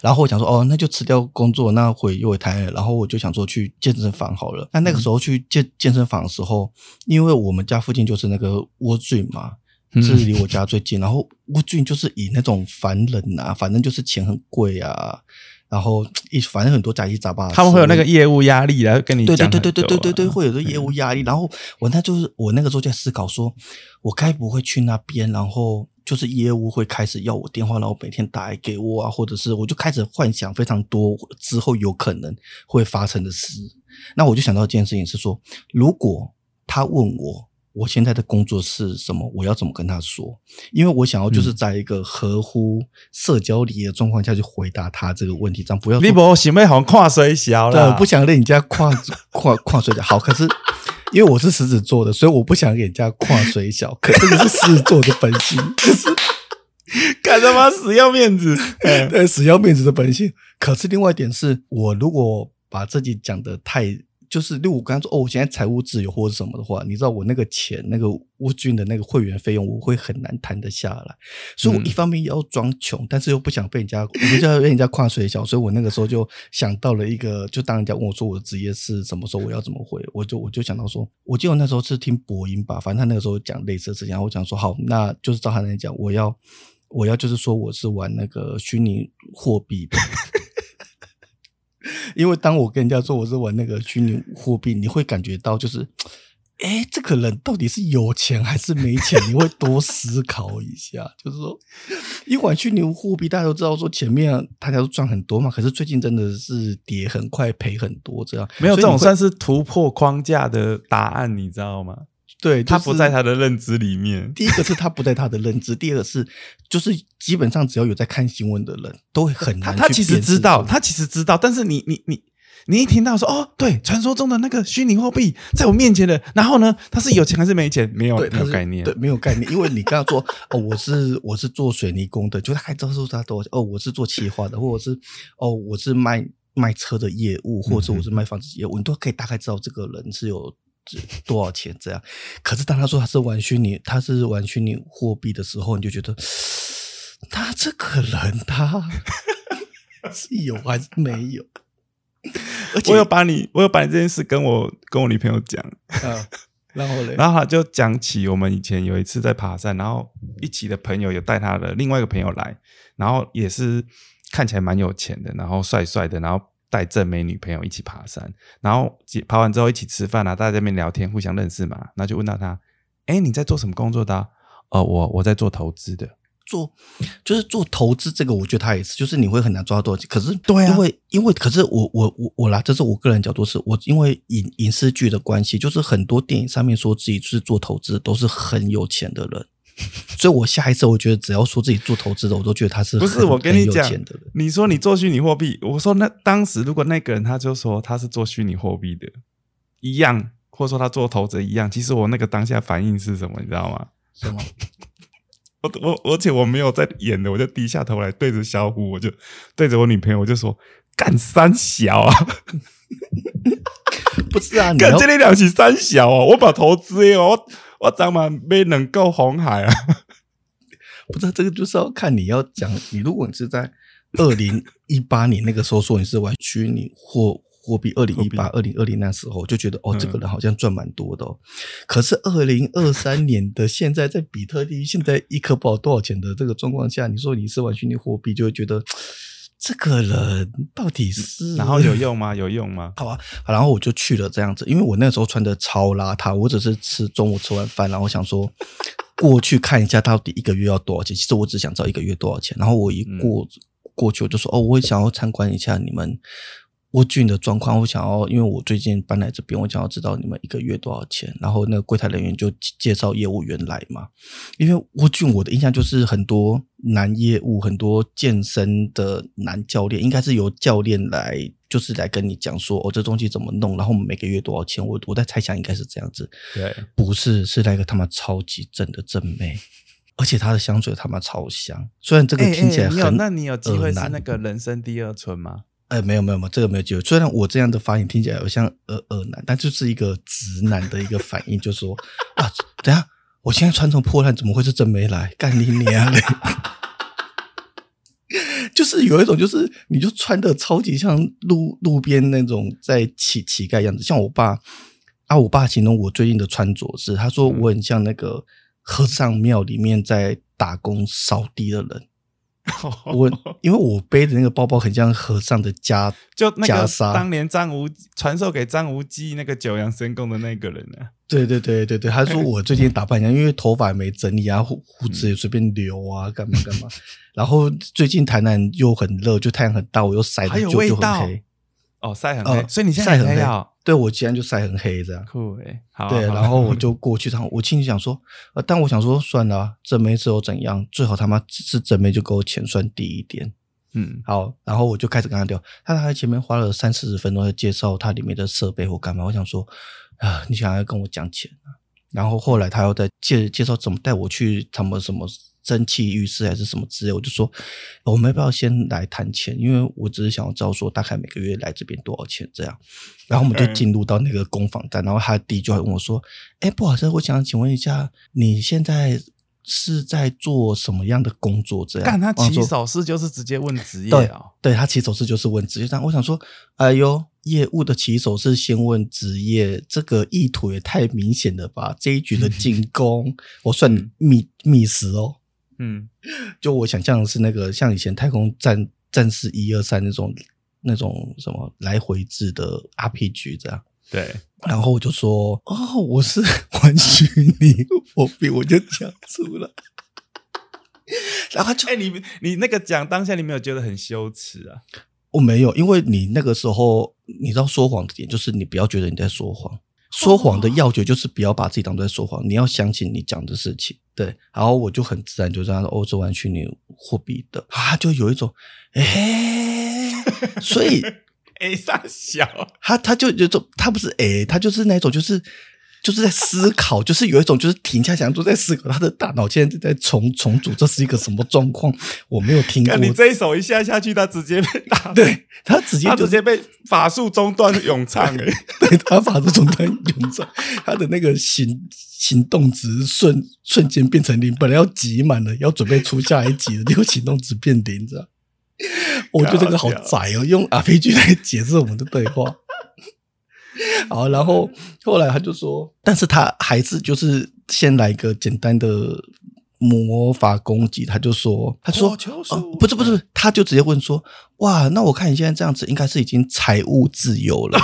然后我想说，哦，那就辞掉工作，那回又回台南了。然后我就想说去健身房好了。那那个时候去健健身房的时候，因为我们家附近就是那个沃郡嘛，嗯是离我家最近。然后沃郡就是以那种凡人啊，反正就是钱很贵啊，然后一反正很多杂七杂八的，他们会有那个业务压力来跟你对对对对对对对对，会有这业务压力。然后我那就是我那个时候就在思考说，我该不会去那边，然后就是业务会开始要我电话，然后每天打来给我啊，或者是我就开始幻想非常多之后有可能会发生的事。那我就想到一件事情是说，如果他问我。我现在的工作是什么？我要怎么跟他说？因为我想要就是在一个合乎社交礼仪的状况下去回答他这个问题，这样不要说你不想要好跨水小对，啦，我不想让人家跨跨跨水小。好，可是因为我是狮子座的，所以我不想给人家跨水小。可这个是狮子座的本性，就 是干他妈死要面子。哎对死要面子的本性。可是另外一点是，我如果把自己讲的太。就是，例如我刚刚说哦，我现在财务自由或者什么的话，你知道我那个钱，那个乌军的那个会员费用，我会很难谈得下来。所以我嗯一方面要装穷，但是又不想被人家，我不要被人家跨水小，所以我那个时候就想到了一个，就当人家问我说我的职业是什么时候，我要怎么回，我就我就想到说，我记得我那时候是听播音吧，反正他那个时候讲类似的事情，然后我讲说好，那就是照他那样讲，我要我要就是说我是玩那个虚拟货币的。因为当我跟人家说我是玩那个虚拟货币，你会感觉到就是，哎，这个人到底是有钱还是没钱？你会多思考一下。就是说，因为玩虚拟货币，大家都知道说前面大家都赚很多嘛，可是最近真的是跌很快，赔很多这样。没有这种算是突破框架的答案，你知道吗？对，他不在他的认知里面。第一个是他不在他的认知，第二个是就是基本上只要有在看新闻的人都会很难他他其实知道，他其实知道，但是你你你你一听到说哦，对，传说中的那个虚拟货币在我面前的，然后呢，他是有钱还是没钱？没有概念。对，没有概念，因为你跟他说哦，我是我是做水泥工的，就他还知道说他多少钱哦，我是做企划的，或者是哦，我是卖卖车的业务，或者是我是卖房子业务，你都可以大概知道这个人是有多少钱这样。可是当他说他是玩虚拟，他是玩虚拟货币的时候，你就觉得他这个人他 是有还是没有？而且我有把你，我有把你这件事跟我跟我女朋友讲，啊，然后嘞，然后他就讲起我们以前有一次在爬山，然后一起的朋友有带他的另外一个朋友来，然后也是看起来蛮有钱的，然后帅帅的，然后带正美女朋友一起爬山，然后爬完之后一起吃饭啊，大家在那边聊天，互相认识嘛，然后就问到他，哎，你在做什么工作的、啊？哦，我我在做投资的。做就是做投资这个，我觉得他也是，就是你会很难抓到多少钱。可是对啊因为因为可是我我我我啦，这是我个人角度是，我因为影影视剧的关系，就是很多电影上面说自己是做投资，都是很有钱的人。所以我下一次我觉得只要说自己做投资的，我都觉得他是不是我跟你讲的。，你说你做虚拟货币，我说那当时如果那个人他就说他是做虚拟货币的，一样，或者说他做投资一样，其实我那个当下反应是什么，你知道吗？什么？我我而且我没有在演的，我就低下头来对着小虎，我就对着我女朋友我就说干三小啊，不是啊，你要干这里两起三小哦，我把投资的哦，我我怎么没能够红海啊？不知道这个就是要看你要讲，你如果你是在二零一八年那个时候说你是玩虚拟货货币，二零一八、二零二零那时候就觉得哦，嗯这个人好像赚蛮多的哦。可是二零二三年的现在，在比特币现在一颗不知道多少钱的这个状况下，你说你是玩虚拟货币，就会觉得这个人到底是然后有用吗？有用吗？好啊，好然后我就去了这样子，因为我那时候穿的超邋遢，我只是吃中午吃完饭，然后想说过去看一下到底一个月要多少钱。其实我只想知道一个月多少钱。然后我一过、过去，我就说哦，我想要参观一下你们蜗俊的状况，我想要，因为我最近搬来这边，我想要知道你们一个月多少钱。然后那个柜台人员就介绍业务员来嘛，因为蜗俊我的印象就是很多男业务，很多健身的男教练，应该是由教练来，就是来跟你讲说哦，这东西怎么弄，然后我们每个月多少钱。我我在猜想应该是这样子，对，不是，是那个他妈超级正的正妹。而且她的香水他妈超香，虽然这个听起来很、那你有机会是那个人生第二春吗？哎，没有没有没有，这个没有机会。虽然我这样的发言听起来有像呃呃男，但就是一个直男的一个反应，就说啊，等下，我现在穿成破烂，怎么会是真没来？干你娘嘞！就是有一种，就是你就穿的超级像路路边那种在乞乞丐样子，像我爸啊，我爸形容我最近的穿着是，他说我很像那个和尚庙里面在打工扫地的人。我因为我背的那个包包很像和尚的袈就那个袈裟当年张无传授给张无忌那个九阳神功的那个人呢、啊？对对对对对，他说我最近打扮一下，因为头发也没整理啊，胡胡子也随便留啊，干嘛干嘛。然后最近台南又很热，就太阳很大，我又晒的就就很黑，哦，晒很黑，呃，所以你现在晒很黑对我今天就晒很黑这样。酷诶、好对，然后我就 过去，然后我心里想说，呃，但我想说算了啊，这没之后怎样，最好他妈是真没就给我钱算低一点。嗯，好，然后我就开始跟他聊，他大概前面花了三四十分钟在介绍他里面的设备或干嘛。我想说，啊，你想要跟我讲钱啊？然后后来他又在介介绍怎么带我去他们什么蒸汽浴室还是什么之类，我就说，我们要不要先来谈钱？因为我只是想要知道说大概每个月来这边多少钱这样。然后我们就进入到那个工坊站，然后他弟就会问我说，哎，不好意思，我想请问一下，你现在是在做什么样的工作？这样，但他起手式就是直接问职业对哦，对他起手式就是问职业，但我想说，哎呦，业务的起手是先问职业，这个意图也太明显了吧？这一局的进攻，我算密密实哦。嗯，就我想象的是那个像以前太空战战士一二三那种那种什么来回制的 RPG 这样。对，然后我就说，哦，我是玩虚拟货币，我就讲出来。然后哎、你你那个讲当下你没有觉得很羞耻啊？我没有，因为你那个时候你知道说谎的点就是你不要觉得你在说谎，说谎的要诀就是不要把自己当做在说谎，你要相信你讲的事情。对，然后我就很自然就这样说，欧洲玩虚拟货币的，啊，就有一种，哎，所以 哎、傻小，他他就有一种，他不是哎，他就是那种就是。就是在思考，就是有一种就是停下想都在思考，他的大脑现在在重重组，这是一个什么状况？我没有听过看。你这一手一下下去，他直接被打，对他直接直接被法术中断咏唱哎、对他法术中断咏唱，他的那个行行动值瞬瞬间变成零，本来要挤满了，要准备出下一集了，结果行动值变零，知道。我觉得这个好窄哦，用 RPG 来解释我们的对话。好，然后后来他就说，但是他还是就是先来一个简单的魔法攻击，他就说，他说哦，不是不是，他就直接问说，哇，那我看你现在这样子，应该是已经财务自由了。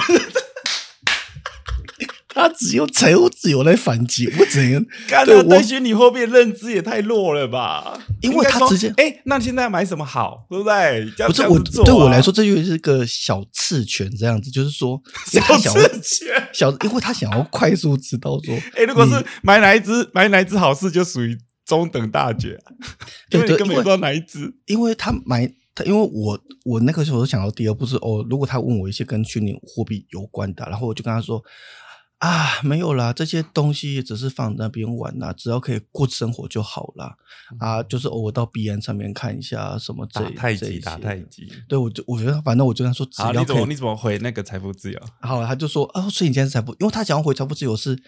他只用财务自由来反击，我怎样？干对我他对虚拟货币认知也太弱了吧？因为他直接哎、那你现在要买什么好，对不对？不是我对我来说，这就是个小刺拳，这样子，就是说，小刺拳。小，因为他想要快速知道说，哎、如果是你买哪一只买哪一只好事，就属于中等大绝、啊，因对根本不知道哪一只。因为他买他，因为我我那个时候想到第二步是哦，如果他问我一些跟虚拟货币有关的，然后我就跟他说啊，没有啦，这些东西也只是放在那边玩啦，只要可以过生活就好啦。啊，就是偶尔到 B N 上面看一下什么这打太极，打太极。对，我就我觉得反正我就跟他说，只，要你怎么你怎么回那个财富自由？好，他就说哦，所以你现在是财富，因为他想要回财富自由是，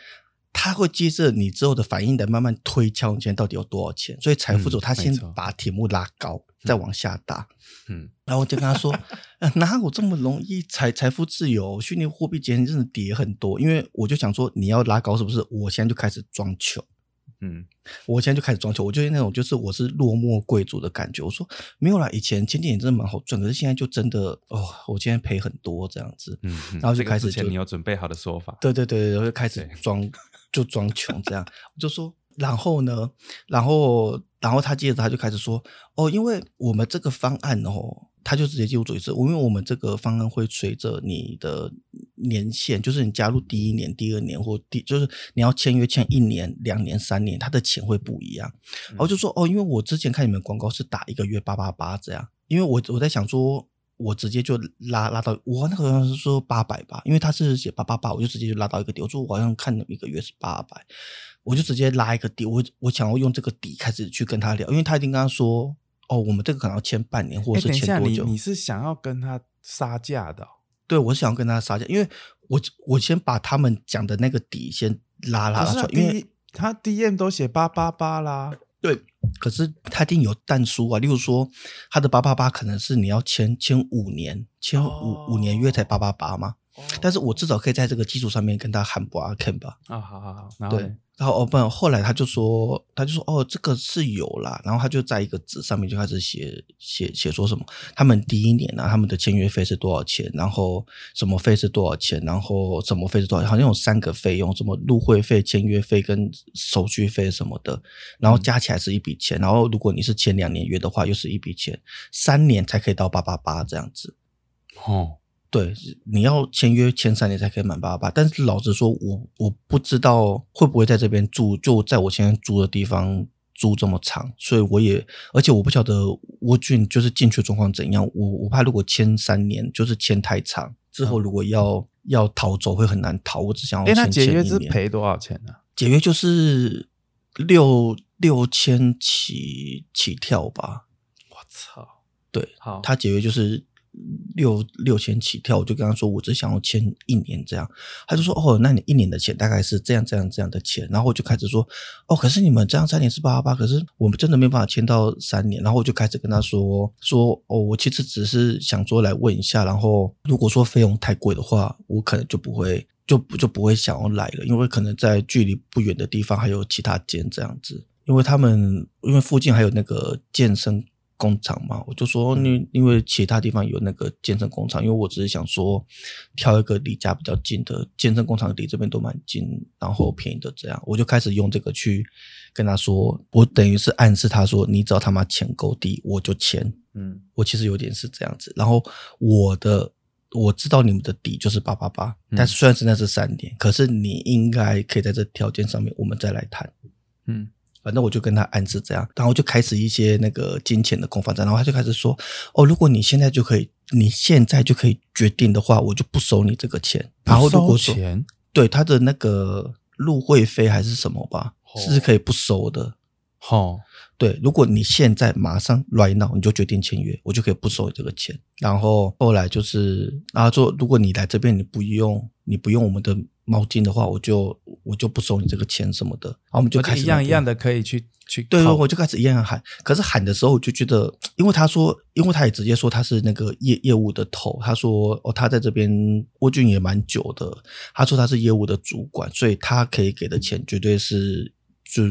他会接着你之后的反应来慢慢推敲你现在到底有多少钱。所以财富自由，嗯他先把题目拉高，再往下打。嗯，然后我就跟他说，呃哪有这么容易财财富自由？虚拟货币今天真的跌很多，因为我就想说你要拉高是不是？我现在就开始装穷。嗯，我现在就开始装穷，我就是那种就是我是落寞贵族的感觉。我说没有啦，以前前几年真的蛮好赚，可是现在就真的哦，我今天赔很多这样子。嗯，嗯然后就这个开始就之前你有准备好的说法，对对对对，我就开始对装就装穷这样，我就说，然后呢，然后然然后他接着他就开始说，哦，因为我们这个方案哦，他就直接记录主持，因为我们这个方案会随着你的年限，就是你加入第一年、第二年或第，就是你要签约签一年、两年、三年，他的钱会不一样。然后就说，哦，因为我之前看你们广告是打一个月八八八这样，因为我我在想说。我直接就拉拉到我那个好像是说八百吧，因为他是写八八八，我就直接就拉到一个底。我说我好像看一个月是八百，我就直接拉一个底。我我想要用这个底开始去跟他聊，因为他已经跟他说，哦，我们这个可能要签半年，或者是签多久？你是想要跟他杀价的？对，我是想要跟他杀价，因为我我先把他们讲的那个底先拉拉出来，因为他 D M 都写八八八啦。对，可是他一定有淡书啊。例如说，他的八八八可能是你要签签五年，签五五年约才八八八嘛。但是我至少可以在这个基础上面跟他喊不阿 Ken 吧。啊，好好好，对。然后哦不，后来他就说，他就说哦，这个是有啦。然后他就在一个纸上面就开始写写写说什么，他们第一年呢，他们的签约费是多少钱？然后什么费是多少钱？然后什么费是多少？好像有三个费用，什么入会费、签约费跟手续费什么的，然后加起来是一笔钱。然后如果你是签两年约的话，又是一笔钱，三年才可以到八八八这样子。哦。对，你要签约签三年才可以满八八八。但是老实说，我我不知道会不会在这边住，就在我现在住的地方住这么长，所以我也，而且我不晓得沃俊就是进去状况怎样。我我怕如果签三年就是签太长，之后如果要要逃走会很难逃。我只想要。哎，那解约是赔多少钱呢？解约就是六六千起起跳吧。我操！对，好，他解约就是。六六千起跳，我就跟他说，我只想要签一年这样。他就说，哦，那你一年的钱大概是这样这样这样的钱。然后我就开始说，哦，可是你们这样三年是八八八，可是我们真的没办法签到三年。然后我就开始跟他说，说，哦，我其实只是想说来问一下，然后如果说费用太贵的话，我可能就不会就就不会想要来了，因为可能在距离不远的地方还有其他间这样子，因为他们因为附近还有那个健身。工厂嘛，我就说你因为其他地方有那个健身工厂，因为我只是想说挑一个离家比较近的健身工厂，离这边都蛮近，然后便宜的这样，我就开始用这个去跟他说，我等于是暗示他说，你只要他妈钱够低，我就签。嗯，我其实有点是这样子，然后我的我知道你们的底就是八八八，但是虽然是那是三年，可是你应该可以在这条件上面，我们再来谈。嗯。反正我就跟他暗示这样，然后就开始一些那个金钱的攻防战，然后他就开始说：“哦，如果你现在就可以，你现在就可以决定的话，我就不收你这个钱。然后如果说对他的那个入会费还是什么吧，是可以不收的。好，对，如果你现在马上 right now 你就决定签约，我就可以不收你这个钱。然后后来就是，然后说如果你来这边你不用，你不用我们的。”毛巾的话，我就我就不收你这个钱什么的，然后我们就开始一样一样的可以去去对，我就开始一样喊。可是喊的时候，我就觉得，因为他说，因为他也直接说他是那个业业务的头，他说哦，他在这边蜗俊也蛮久的，他说他是业务的主管，所以他可以给的钱绝对是就。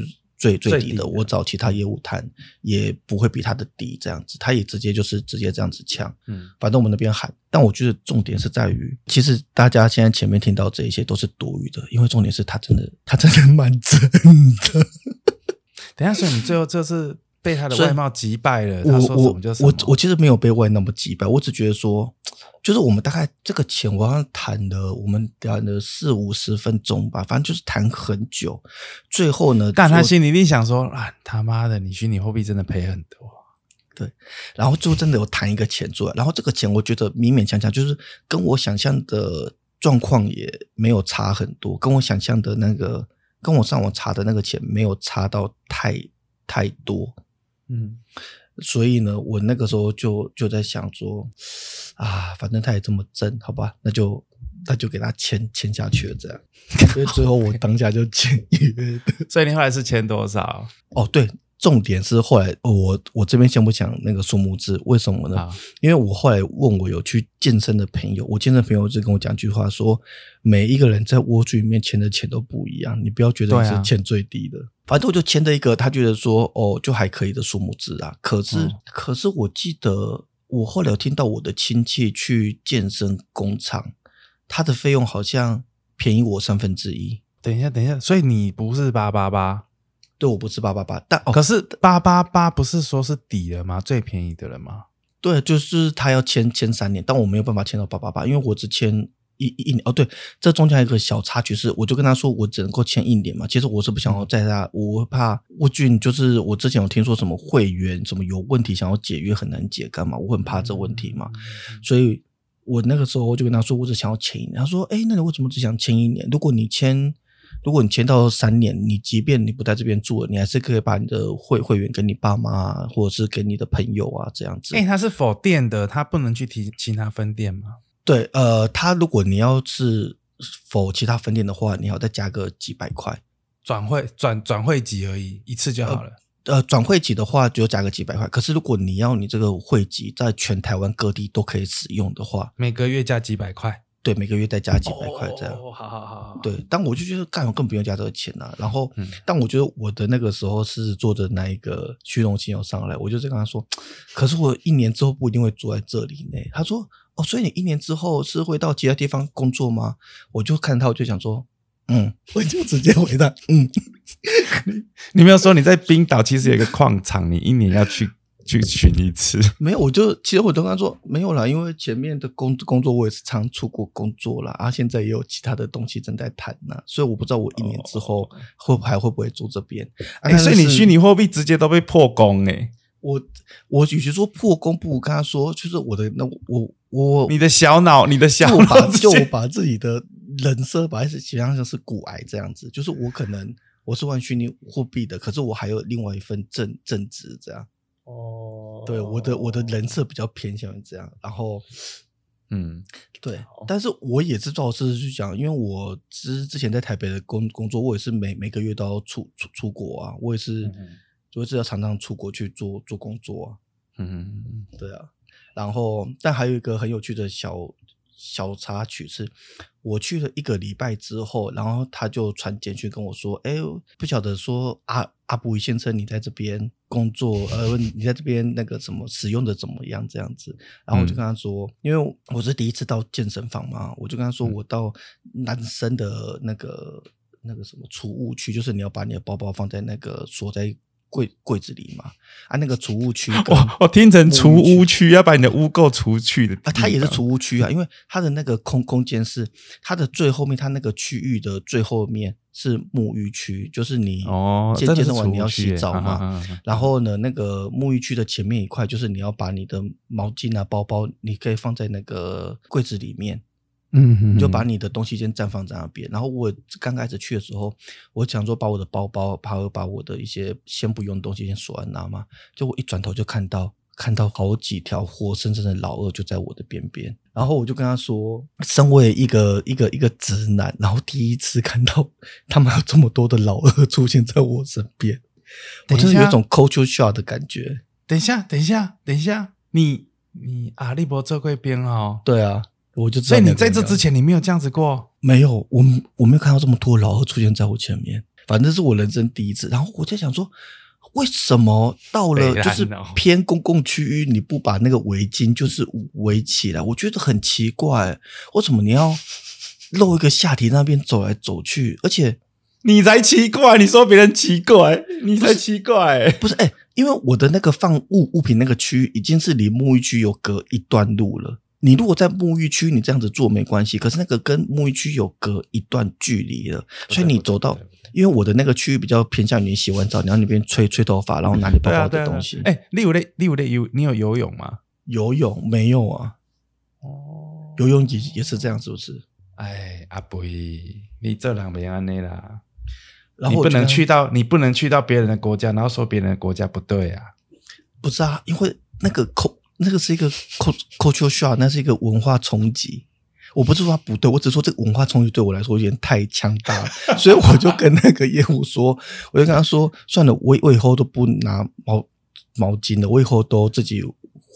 最最低的，我找其他业务谈也不会比他的低，这样子，他也直接就是直接这样子呛，嗯，反正我们那边喊，但我觉得重点是在于，其实大家现在前面听到这一些都是多余的，因为重点是他真的，他真的蛮 真的。等下，所以你最后这是被他的外貌击败了，他说什么就什么。我我其实没有被外那么击败，我只觉得说。就是我们大概这个钱，我好像谈了，我们谈了四五十分钟吧，反正就是谈很久。最后呢，但他心里一定想说啊，他妈的，你虚拟货币真的赔很多。对，然后最后真的有谈一个钱出来，然后这个钱我觉得勉勉强强，就是跟我想象的状况也没有差很多，跟我想象的那个，跟我上网查的那个钱没有差到太太多。嗯。所以呢，我那个时候就就在想说，啊，反正他也这么挣，好吧，那就那就给他签签下去了，这样。所以最后我 当下就签约。所以你后来是签多少？哦，对。重点是后来我我这边先不讲那个数目字，为什么呢？因为我后来问我有去健身的朋友，我健身朋友就跟我讲句话说，每一个人在蜗居里面签的钱都不一样，你不要觉得你是签最低的。反正我就签的一个，他觉得说哦就还可以的数目字啊。可是可是我记得我后来有听到我的亲戚去健身工厂，他的费用好像便宜我三分之一。等一下，等一下，所以你不是八八八？对我不是八八八，但哦，可是八八八不是说是底了吗？最便宜的了吗？对，就是他要签签三年，但我没有办法签到八八八，因为我只签一一年。哦，对，这中间还有一个小插曲是，我就跟他说我只能够签一年嘛。其实我是不想要在他，我会怕沃俊，就是我之前有听说什么会员什么有问题，想要解约很难解，干嘛？我很怕这问题嘛，所以我那个时候我就跟他说，我只想要签一年。他说，哎，那你为什么只想签一年？如果你签。如果你签到三年，你即便你不在这边住了，你还是可以把你的会会员给你爸妈，或者是给你的朋友啊，这样子。哎，他是否店的，他不能去提其他分店吗？对，呃，他如果你要是否其他分店的话，你要再加个几百块，转会转转会籍而已，一次就好了。呃，转会籍的话就加个几百块。可是如果你要你这个会籍在全台湾各地都可以使用的话，每个月加几百块。对，每个月再加几百块这样。好好好好。对，但我就觉得干，我更不用加这个钱了。然后，但我觉得我的那个时候是做的那一个虚荣心要上来，我就在跟他说，可是我一年之后不一定会住在这里呢。他说，哦，所以你一年之后是会到其他地方工作吗？我就看他，我就想说，嗯，我就直接回答，嗯。你没有说你在冰岛其实有一个矿场，你一年要去。去巡一次没有，我就其实我都跟他说没有啦，因为前面的工工作我也是常出国工作啦，啊，现在也有其他的东西正在谈呢，所以我不知道我一年之后会还会不会住这边。哎，所以你虚拟货币直接都被破功哎！我我与其说破功，不如跟他说，就是我的那我我你的小脑，你的小脑，就我把自己的人设把是想象成是骨癌这样子，就是我可能我是玩虚拟货币的，可是我还有另外一份正正职这样。哦，对，我的我的人设比较偏向于这样，然后，嗯，对，但是我也知道，是去讲，因为我之之前在台北的工工作，我也是每每个月都要出出出国啊，我也是，就是要常常出国去做做工作啊，嗯，对啊，然后，但还有一个很有趣的小。小插曲是，我去了一个礼拜之后，然后他就传简讯跟我说：“哎，不晓得说阿阿布先生，你在这边工作，呃，你在这边那个什么使用的怎么样？这样子。”然后我就跟他说：“因为我是第一次到健身房嘛，我就跟他说，我到男生的那个那个什么储物区，就是你要把你的包包放在那个锁在。”柜柜子里嘛，啊，那个储物区，我我听成储物区，要把你的污垢除去的啊，它也是储物区啊，因为它的那个空空间是它的最后面，它那个区域的最后面是沐浴区，就是你哦健健身完你要洗澡嘛，然后呢，那个沐浴区的前面一块就是你要把你的毛巾啊、包包，你可以放在那个柜子里面。嗯，你就把你的东西先暂放在那边。然后我刚开始去的时候，我想说把我的包包，把把我的一些先不用的东西先锁在那嘛。就我一转头就看到看到好几条活生生的老二就在我的边边。然后我就跟他说，身为一个一个一个直男，然后第一次看到他们有这么多的老二出现在我身边，我真的有一种 culture shock 的感觉。等一下，等一下，等一下，你你阿利伯这块边哦？对啊。我就所以你在这之前你没有这样子过？没有，我我没有看到这么多老二出现在我前面，反正是我人生第一次。然后我在想说，为什么到了就是偏公共区域，你不把那个围巾就是围起来？我觉得很奇怪，为什么你要露一个下体那边走来走去？而且你才奇怪，你说别人奇怪，你才奇怪，不是？哎，因为我的那个放物物品那个区域已经是离沐浴区有隔一段路了。你如果在沐浴区，你这样子做没关系。可是那个跟沐浴区有隔一段距离了，所以你走到，因为我的那个区域比较偏向于洗完澡，然后那边吹吹头发，然后拿你包包的东西。哎，例如嘞，例如嘞，游你有游泳吗？游泳没有啊？哦，游泳也也是这样，是不是？哎，阿伯，你这两边安内啦。然后你不能去到，你不能去到别人的国家，然后说别人的国家不对啊？不是啊，因为那个口。那个是一个 culture shock，那是一个文化冲击。我不是说它不对，我只说这个文化冲击对我来说有点太强大了，所以我就跟那个业务说，我就跟他说，算了，我我以后都不拿毛毛巾了，我以后都自己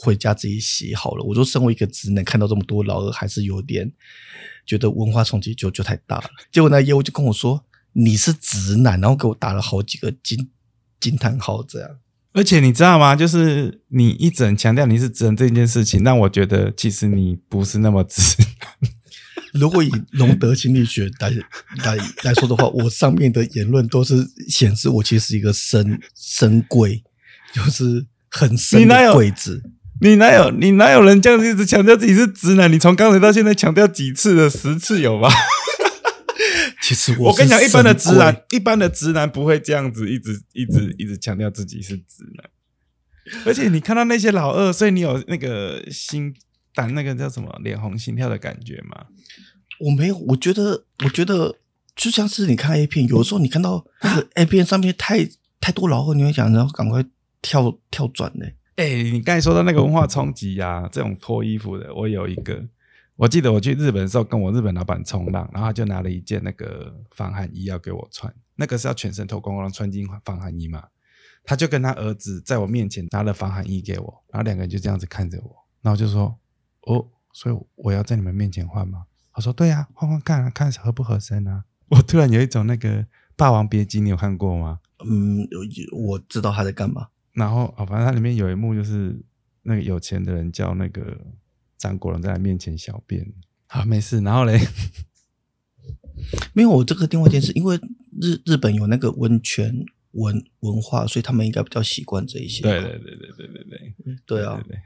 回家自己洗好了。我就，身为一个直男，看到这么多老二，还是有点觉得文化冲击就就太大了。结果那业务就跟我说，你是直男，然后给我打了好几个惊惊叹号，这样。而且你知道吗？就是你一直强调你是直男这件事情，让我觉得其实你不是那么直。如果以隆德心理学来来来说的话，我上面的言论都是显示我其实是一个深 深贵，就是很深你哪有的贵子。你哪有你哪有人这样子一直强调自己是直男？你从刚才到现在强调几次了？十次有吧？其实我跟你讲，一般的直男，一般的直男不会这样子一直一直一直强调自己是直男。而且你看到那些老二，所以你有那个心胆那个叫什么脸红心跳的感觉吗？我没有，我觉得，我觉得就像是你看 A 片，有的时候你看到那个 A 片上面太太多老二，你会想然后赶快跳跳转呢、哎、你刚才说到那个文化冲击呀，这种脱衣服的，我有一个，我记得我去日本的时候，跟我日本老板冲浪，然后他就拿了一件那个防寒衣要给我穿，那个是要全身脱光光穿进防寒衣嘛，他就跟他儿子在我面前拿了防寒衣给我，然后两个人就这样子看着我，然后我就说，哦，所以我要在你们面前换吗？我说，对呀、换换看啊，看合不合身啊。我突然有一种那个《霸王别姬》，你有看过吗？嗯，有我知道他在干嘛。然后啊、哦，反正它里面有一幕就是那个有钱的人叫那个张国荣在他面前小便。好，没事。然后嘞，没有，我这个另外一件事，因为日日本有那个温泉文文化，所以他们应该比较习惯这一些。对对对对对对对，对啊对。对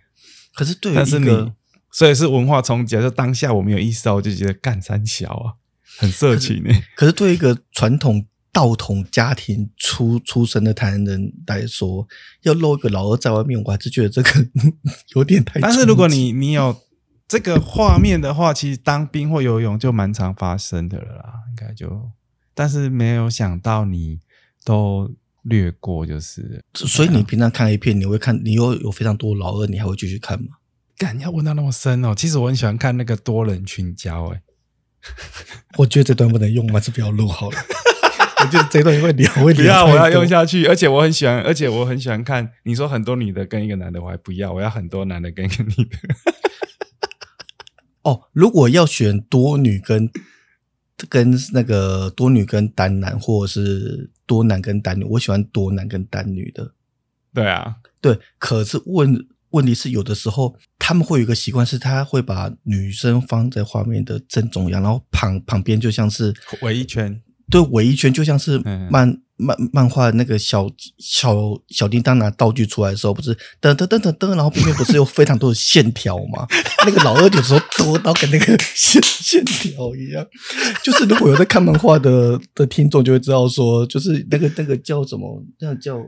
可是对于但是你一个，所以是文化冲击啊！就当下我没有意识到，我就觉得干三小啊，很色情呢、可是对于一个传统道统家庭出出身的台湾人来说，要露一个老二在外面，我还是觉得这个 有点太。但是如果你你有这个画面的话，其实当兵或游泳就蛮常发生的了啦，应该就，但是没有想到你都略过，就是所以你平常看 A 片，你会看，你又有非常多老二，你还会继续看吗？干要问到那么深哦。其实我很喜欢看那个多人群交，哎，我觉得这段不能用，还是不要录好了。我觉得这段会聊，会不要，我要用下去。而且我很喜欢，而且我很喜欢看。你说很多女的跟一个男的，我还不要，我要很多男的跟一个女的。哦，如果要选多女跟跟那个多女跟单男，或者是多男跟单女，我喜欢多男跟单女的。对啊，对，可是问问题是，有的时候他们会有一个习惯，是他会把女生放在画面的正中央，然后旁旁边就像是围一圈。对围一圈，就像是嗯漫、漫漫画那个小小小叮当拿道具出来的时候，不是噔噔噔噔噔，然后边边不是有非常多的线条吗？那个老二有时候多到跟那个线线条一样。就是如果有在看漫画的的听众就会知道说，就是那个那个叫什么，那个叫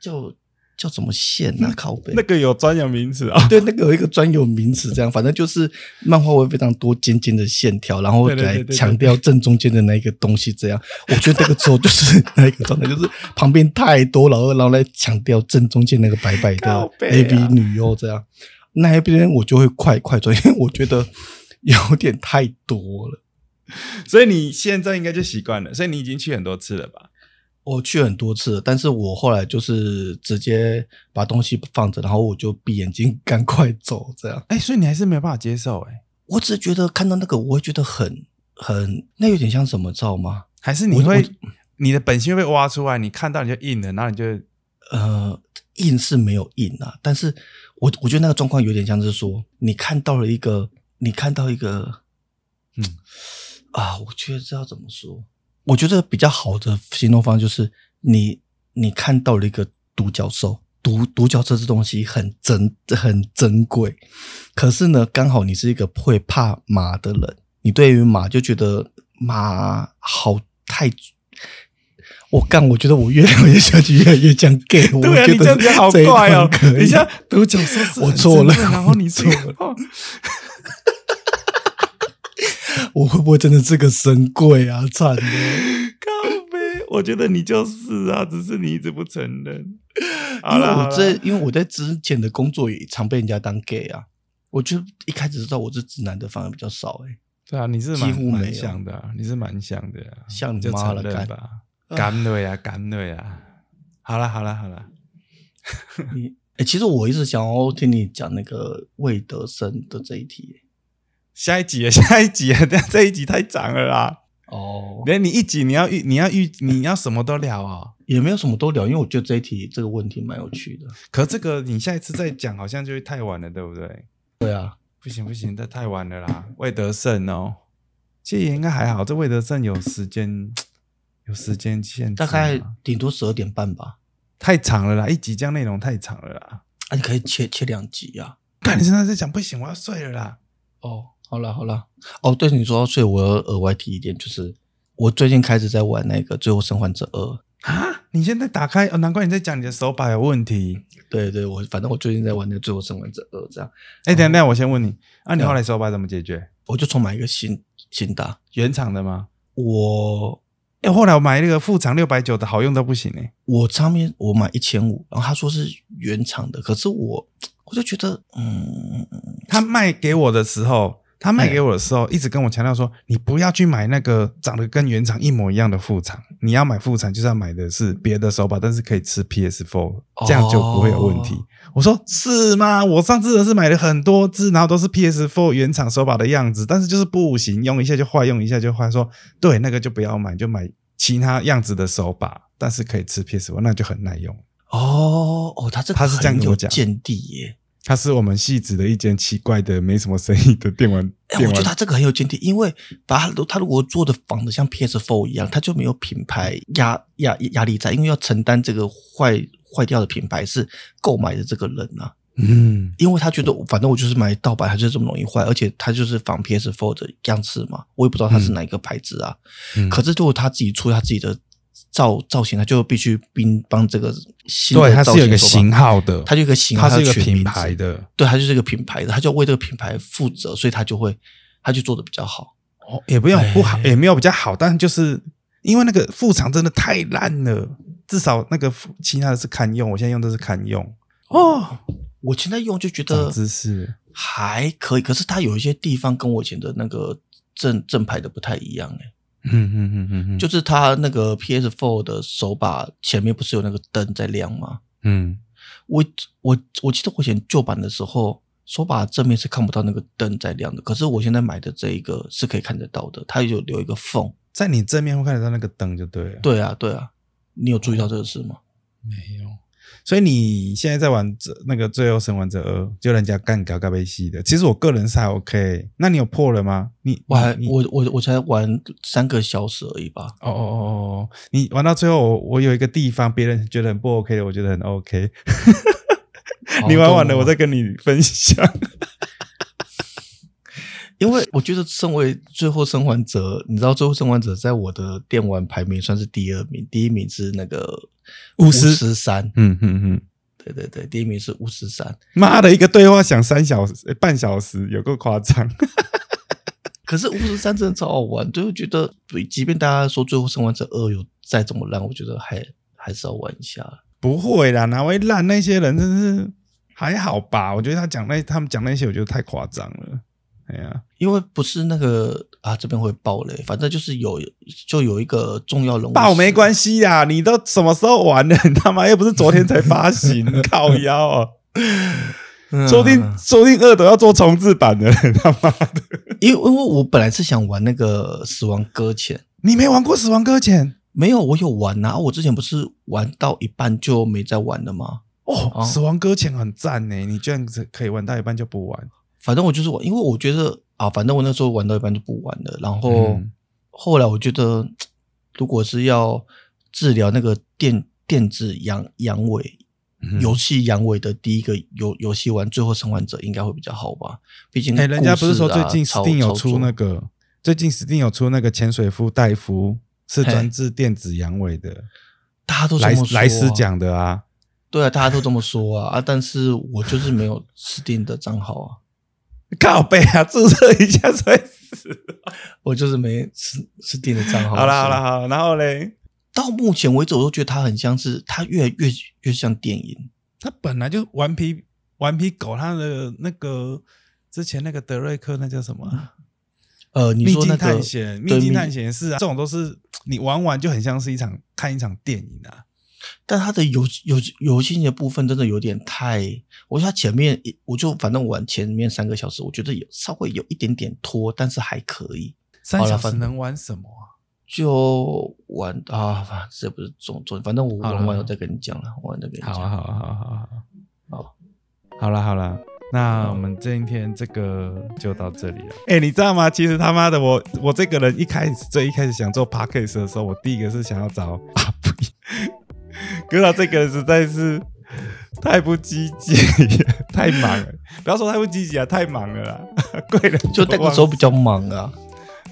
叫叫什么线啊？靠背那个有专有名词啊、对，那个有一个专有名词，这样，反正就是漫画会非常多尖尖的线条，然后来强调正中间的那一个东西，这样，我觉得那个时候就是那一个状态，就是旁边太多老二，然后来强调正中间那个白白的靠北啊 A V 女优这样，那一边我就会快快转，因为我觉得有点太多了。所以你现在应该就习惯了，所以你已经去很多次了吧？我去很多次，但是我后来就是直接把东西放着，然后我就闭眼睛 赶快走，这样。哎、所以你还是没有办法接受、哎，我只是觉得看到那个，我会觉得很很，那有点像什么，知道吗？还是你会你的本性会被挖出来，你看到你就硬了，然后你就呃，硬是没有硬啊，但是我我觉得那个状况有点像是说，你看到了一个，你看到一个，嗯啊，我觉得这要怎么说？我觉得比较好的形容方式就是你你看到了一个独角兽，独独角兽这东西很珍很珍贵，可是呢，刚好你是一个会怕马的人，你对于马就觉得马好太。我干，我觉得我越来越下去，越来越像 gay。我对啊，觉得你这样讲好怪哦段可。以你像独角兽我错了然后你错了哦 我会不会真的是个神鬼啊？惨了！靠背，我觉得你就是啊，只是你一直不承认。好因为我在因为我在之前的工作也常被人家当 gay 啊。我就一开始知道我是直男的，反而比较少哎、对啊，你是蛮蛮几乎没有像的啊，你是蛮像的啊，像你就妈了干吧，干对啊，干对啊。好了，好了，好了，你哎、其实我一直想要听你讲那个魏德森的这一题、欸。下一集啊，下一集啊，这 这一集太长了啦。哦，连你一集你要预你要预你要什么都聊哦。也没有什么都聊，因为我觉得这一题这个问题蛮有趣的。可这个你下一次再讲，好像就会太晚了，对不对？对啊，不行不行，这太晚了啦。魏德胜哦，其实也应该还好，这魏德胜有时间 有时间限制，大概顶多十二点半吧。太长了啦，一集这样内容太长了啦。啊，你可以切切两集啊。看你现在在讲不行，我要睡了啦。哦，好了好了。哦，对，你说到睡，我要额外提一点，就是我最近开始在玩那个《最后生还者二》啊。你现在打开哦，难怪你在讲你的手把有问题。对对，我反正我最近在玩那个《最后生还者二》这样。哎，等等，我先问你，啊，你后来手把怎么解决？我就重买一个新新的原厂的吗？我哎，后来我买那个副厂六百九的好用到不行哎。我上面我买一千五，然后他说是原厂的，可是我我就觉得，嗯，他卖给我的时候。他卖给我的时候，一直跟我强调说：“你不要去买那个长得跟原厂一模一样的副厂，你要买副厂就是要买的是别的手把，但是可以吃 PS4，这样就不会有问题。”我说：“是吗？我上次的是买了很多只，然后都是 PS4 原厂手把的样子，但是就是不行，用一下就坏，用一下就坏。说对，那个就不要买，就买其他样子的手把，但是可以吃 PS4，那就很耐用。”哦哦，他这他是这样跟我讲，见地耶。它是我们戏子的一间奇怪的、没什么生意的电玩。哎，我觉得他这个很有见地，因为把他他如果做的仿的像 PS Four 一样，他就没有品牌压压压力在，因为要承担这个坏坏掉的品牌是购买的这个人啊。嗯，因为他觉得反正我就是买盗版，它就这么容易坏，而且他就是仿 PS4 的样式嘛，我也不知道他是哪一个牌子啊。可是如果他自己出他自己的。造造型，它就必须并帮这个新对，它是有一个型号的，它就一个型号，它是一个品牌的，对，它就是一个品牌的，它就为这个品牌负责，所以它就会，它就做的比较好。哦，也不用不好，也没有比较好，但就是因为那个副厂真的太烂了，至少那个其他的是堪用，我现在用的是堪用。哦，我现在用就觉得姿势还可以，可是它有一些地方跟我以前的那个正正牌的不太一样，哎。嗯嗯嗯嗯嗯，就是它那个 PS4 的手把前面不是有那个灯在亮吗？嗯，我我我记得我以前旧版的时候，手把正面是看不到那个灯在亮的，可是我现在买的这一个是可以看得到的，它有留一个缝，在你正面会看得到那个灯就对了。对啊，对啊，你有注意到这个事吗？没有。所以你现在在玩这那个《最后生还者二》，就人家干搞搞被戏的。其实我个人是还 OK。那你有破了吗？你我还我我我才玩三个小时而已吧。哦哦哦哦，你玩到最后，我有一个地方别人觉得很不 OK 的，我觉得很 OK。你玩完了，我再跟你分享。因为我觉得，身为最后生还者，你知道，最后生还者在我的电玩排名算是第二名，第一名是那个巫师三。嗯嗯嗯，对对对，第一名是巫师三。妈的，一个对话想三小时半小时，有够夸张。可是巫师三真的超好玩，就觉得，即便大家说最后生还者二有再怎么烂，我觉得还还是要玩一下。不会啦，哪会烂？那些人真是还好吧？我觉得他讲那他们讲那些，我觉得太夸张了。哎呀，因为不是那个啊，这边会爆雷，反正就是有就有一个重要人物爆没关系呀，你都什么时候玩的？你 他妈又不是昨天才发行，靠腰啊！说不定说不定二都要做重置版的，他妈的！因为因为我本来是想玩那个死亡搁浅，你没玩过死亡搁浅？没有，我有玩啊！我之前不是玩到一半就没再玩了吗？哦，死亡搁浅很赞呢，你这样子可以玩到一半就不玩。反正我就是玩，因为我觉得啊，反正我那时候玩到一半就不玩了。然后后来我觉得，如果是要治疗那个电电子阳阳痿、游戏阳痿的第一个游游戏玩《最后生还者》应该会比较好吧？毕竟哎，人家不是说最近 Steam 有出那个，最近 Steam 有出那个潜水夫戴夫是专治电子阳痿的，大家都来来斯讲的啊，对啊，大家都这么说啊啊！但是我就是没有 Steam 的账号啊。靠背啊，注册一下才死。我就是没是是订的账号。好了好了好，然后嘞，到目前为止，我都觉得它很像是，它越来越越像电影。它本来就顽皮顽皮狗，它的那个之前那个德瑞克那叫什么？呃，你说那个探险秘境探险是啊，这种都是你玩完就很像是一场看一场电影啊。但它的游游游戏的部分真的有点太，我觉得它前面我就反正玩前面三个小时，我觉得有稍微有一点点拖，但是还可以。三小时能玩什么啊？就玩啊，这不是重重，反正我玩完了再跟你讲了，玩再跟你讲。好啊好啊好啊好啊好，好了好了。那我们今天这个就到这里了。哎、你知道吗？其实他妈的我，我这个人一开始最一开始想做 podcast 的时候，我第一个是想要找阿布，可是他这个人实在是太不积极，太忙了。不要说太不积极啊，太忙了啦。贵人就那个时候比较忙啊。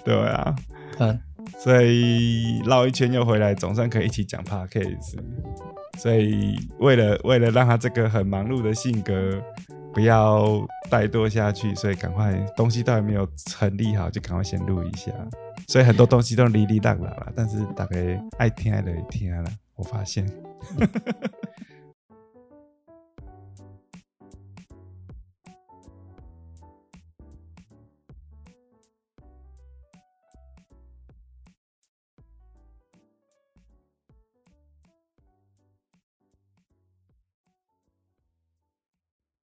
对啊，嗯，所以绕一圈又回来，总算可以一起讲 p a r k a s e。所以为了为了让他这个很忙碌的性格不要怠惰下去，所以赶快东西都还没有成立好，就赶快先录一下。所以很多东西都哩哩当啦啦，但是大概爱听的也听了，我发现。